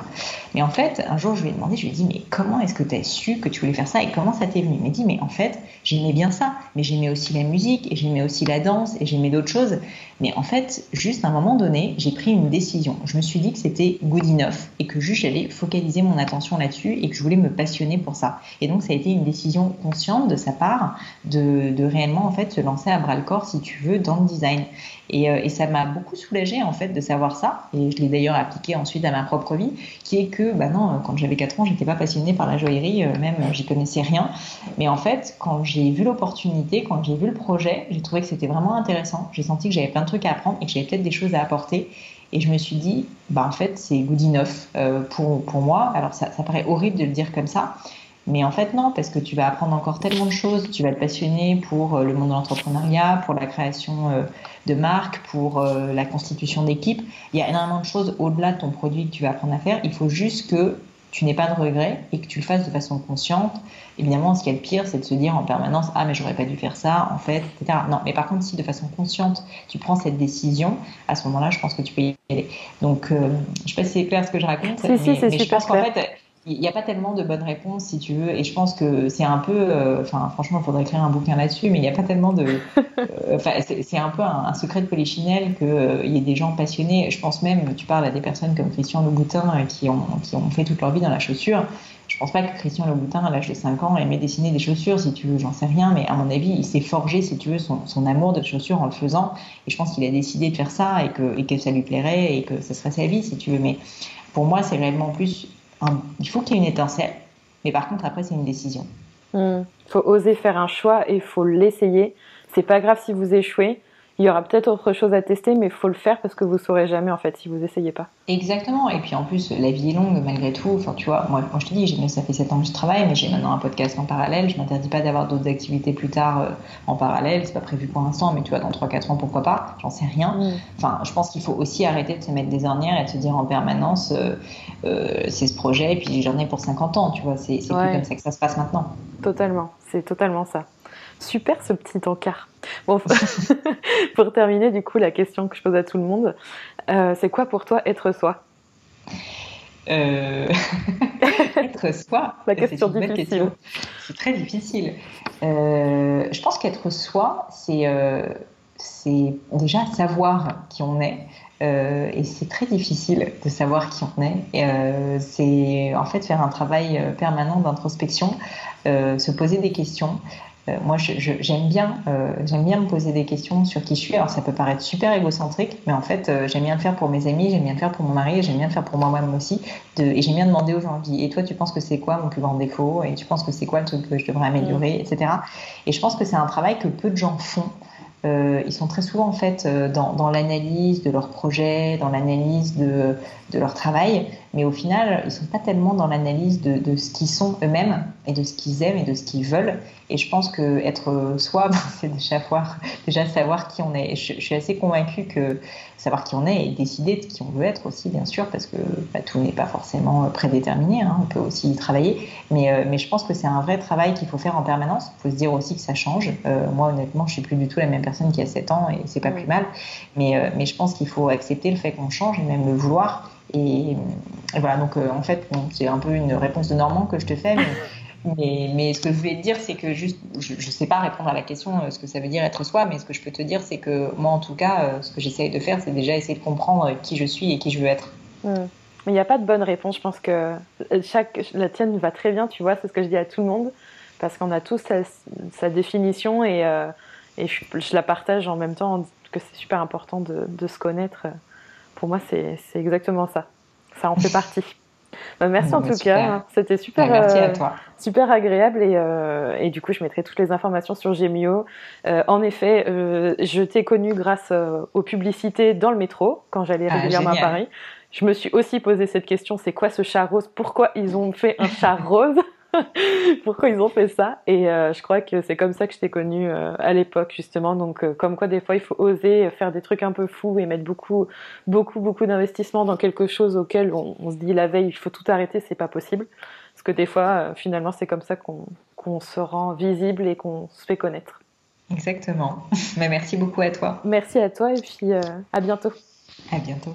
Mais en fait, un jour, je lui ai demandé, je lui ai dit, mais comment est-ce que tu as su que tu voulais faire ça et comment ça t'est venu? Il m'a dit, mais en fait, j'aimais bien ça, mais j'aimais aussi la musique et j'aimais aussi la danse et j'aimais d'autres choses. Mais en fait, juste à un moment donné, j'ai pris une décision. Je me suis dit que c'était good enough et que juste j'allais focaliser mon attention là-dessus et que je voulais me passionner pour ça. Et donc, ça a été une décision consciente de sa part de, réellement en fait se lancer à bras le corps, si tu veux, dans le design. Et, euh, et ça m'a beaucoup soulagée en fait de savoir ça. Et je l'ai d'ailleurs appliqué ensuite à ma propre vie, qui est que, bah non, quand j'avais 4 ans, j'étais pas passionnée par la joaillerie, euh, même j'y connaissais rien. Mais en fait, quand j'ai vu l'opportunité, quand j'ai vu le projet, j'ai trouvé que c'était vraiment intéressant. J'ai senti que j'avais plein trucs à apprendre et que j'avais peut-être des choses à apporter. Et je me suis dit, bah en fait, c'est good enough euh, pour, pour moi. Alors ça, paraît horrible de le dire comme ça, mais en fait, non, parce que tu vas apprendre encore tellement de choses. Tu vas te passionner pour euh, le monde de l'entrepreneuriat, pour la création euh, de marques, pour la constitution d'équipes. Il y a énormément de choses au-delà de ton produit que tu vas apprendre à faire. Il faut juste que tu n'aies pas de regrets et que tu le fasses de façon consciente. Évidemment, ce qui est le pire, c'est de se dire en permanence Ah, mais j'aurais pas dû faire ça, en fait, etc. Non, mais par contre, si de façon consciente, tu prends cette décision, à ce moment-là, je pense que tu peux y aller. Donc, je ne sais pas si c'est clair ce que je raconte, si, mais, si, mais je pense qu'en fait, il n'y a pas tellement de bonnes réponses, si tu veux. Et je pense que c'est un peu. Euh, enfin, franchement, il faudrait écrire un bouquin là-dessus, mais il n'y a pas tellement de. Euh, enfin, c'est un peu un, secret de Polichinelle qu'il euh, y ait des gens passionnés. Je pense même, tu parles à des personnes comme Christian Louboutin qui ont, qui ont fait toute leur vie dans la chaussure. Je pense pas que Christian Louboutin, à l'âge de 5 ans, aimait dessiner des chaussures, si tu veux, j'en sais rien, mais à mon avis, il s'est forgé, si tu veux, son, son, amour de chaussures en le faisant. Et je pense qu'il a décidé de faire ça et que, et que ça lui plairait et que ce serait sa vie, si tu veux. Mais pour moi, c'est réellement plus il faut qu'il y ait une étincelle, mais par contre, après, c'est une décision. Il hmm. faut oser faire un choix et il faut l'essayer. C'est pas grave si vous échouez il y aura peut-être autre chose à tester, mais il faut le faire parce que vous saurez jamais en fait si vous essayez pas. Exactement. Et puis en plus, la vie est longue malgré tout. Enfin, tu vois, moi, je te dis, ça fait 7 ans que je travaille, mais j'ai maintenant un podcast en parallèle. Je m'interdis pas d'avoir d'autres activités plus tard euh, en parallèle. C'est pas prévu pour l'instant, mais tu vois, dans 3-4 ans, pourquoi pas? J'en sais rien. Mm. Enfin, je pense qu'il faut aussi arrêter de se mettre des ornières et de se dire en permanence, euh, euh, c'est ce projet, et puis j'en ai pour 50 ans. Tu vois, c'est plus comme ça que ça se passe maintenant. Totalement. C'est totalement ça. Super ce petit encart. Bon, pour terminer, du coup, la question que je pose à tout le monde, euh, c'est quoi pour toi être soi? Euh... être soi La question difficile. C'est très difficile. Euh, je pense qu'être soi, c'est c'est déjà savoir qui on est. et c'est très difficile de savoir qui on est. c'est en fait faire un travail permanent d'introspection, se poser des questions. Euh, moi, j'aime bien, euh, j'aime bien me poser des questions sur qui je suis. Alors, ça peut paraître super égocentrique, mais en fait, euh, j'aime bien le faire pour mes amis, j'aime bien le faire pour mon mari, j'aime bien le faire pour moi-même aussi. De, et j'aime bien demander aux gens, et toi, tu penses que c'est quoi mon plus grand défaut? Et tu penses que c'est quoi le truc que je devrais améliorer, mm. etc. Et je pense que c'est un travail que peu de gens font. Euh, ils sont très souvent en fait dans, dans l'analyse de leur projet, dans l'analyse de, de, leur travail, mais au final, ils sont pas tellement dans l'analyse de, de, ce qu'ils sont eux-mêmes et de ce qu'ils aiment et de ce qu'ils veulent. Et je pense que être soi, ben, c'est déjà, déjà savoir qui on est. Je, suis assez convaincue que savoir qui on est et décider de qui on veut être aussi, bien sûr, parce que bah, tout n'est pas forcément prédéterminé. Hein, on peut aussi y travailler, mais, euh, mais je pense que c'est un vrai travail qu'il faut faire en permanence. Il faut se dire aussi que ça change. Euh, moi, honnêtement, je suis plus du tout la même personne qu'il y a 7 ans et c'est pas plus mal. Mais, euh, mais je pense qu'il faut accepter le fait qu'on change et même le vouloir. Et, voilà, donc en fait, c'est un peu une réponse de Normand que je te fais, mais mais, mais, ce que je voulais te dire, c'est que juste, je ne sais pas répondre à la question euh, ce que ça veut dire être soi, mais ce que je peux te dire, c'est que moi, en tout cas, euh, ce que j'essaye de faire, c'est déjà essayer de comprendre qui je suis et qui je veux être. Hmm. Mais il n'y a pas de bonne réponse. Je pense que euh, chaque, la tienne va très bien, tu vois, c'est ce que je dis à tout le monde, parce qu'on a tous sa, définition et, et je, la partage en même temps que c'est super important de, de, se connaître. Pour moi, c'est exactement ça. ça en fait partie. Bah, merci en tout cas, c'était super, bah, merci à toi. super agréable et, et, du coup je mettrai toutes les informations sur Gemio. en effet, je t'ai connu grâce aux publicités dans le métro quand j'allais ah, régulièrement à Paris. Je me suis aussi posé cette question, c'est quoi ce chat rose? Pourquoi ils ont fait un chat rose? pourquoi ils ont fait ça. Et euh, je crois que c'est comme ça que je t'ai connue euh, à l'époque, justement. Donc, euh, comme quoi, des fois, il faut oser faire des trucs un peu fous et mettre beaucoup, beaucoup, beaucoup d'investissement dans quelque chose auquel on, se dit la veille, il faut tout arrêter, c'est pas possible. Parce que des fois, finalement, c'est comme ça qu'on se rend visible et qu'on se fait connaître. Exactement. Mais merci beaucoup à toi. Merci à toi et puis à bientôt. À bientôt.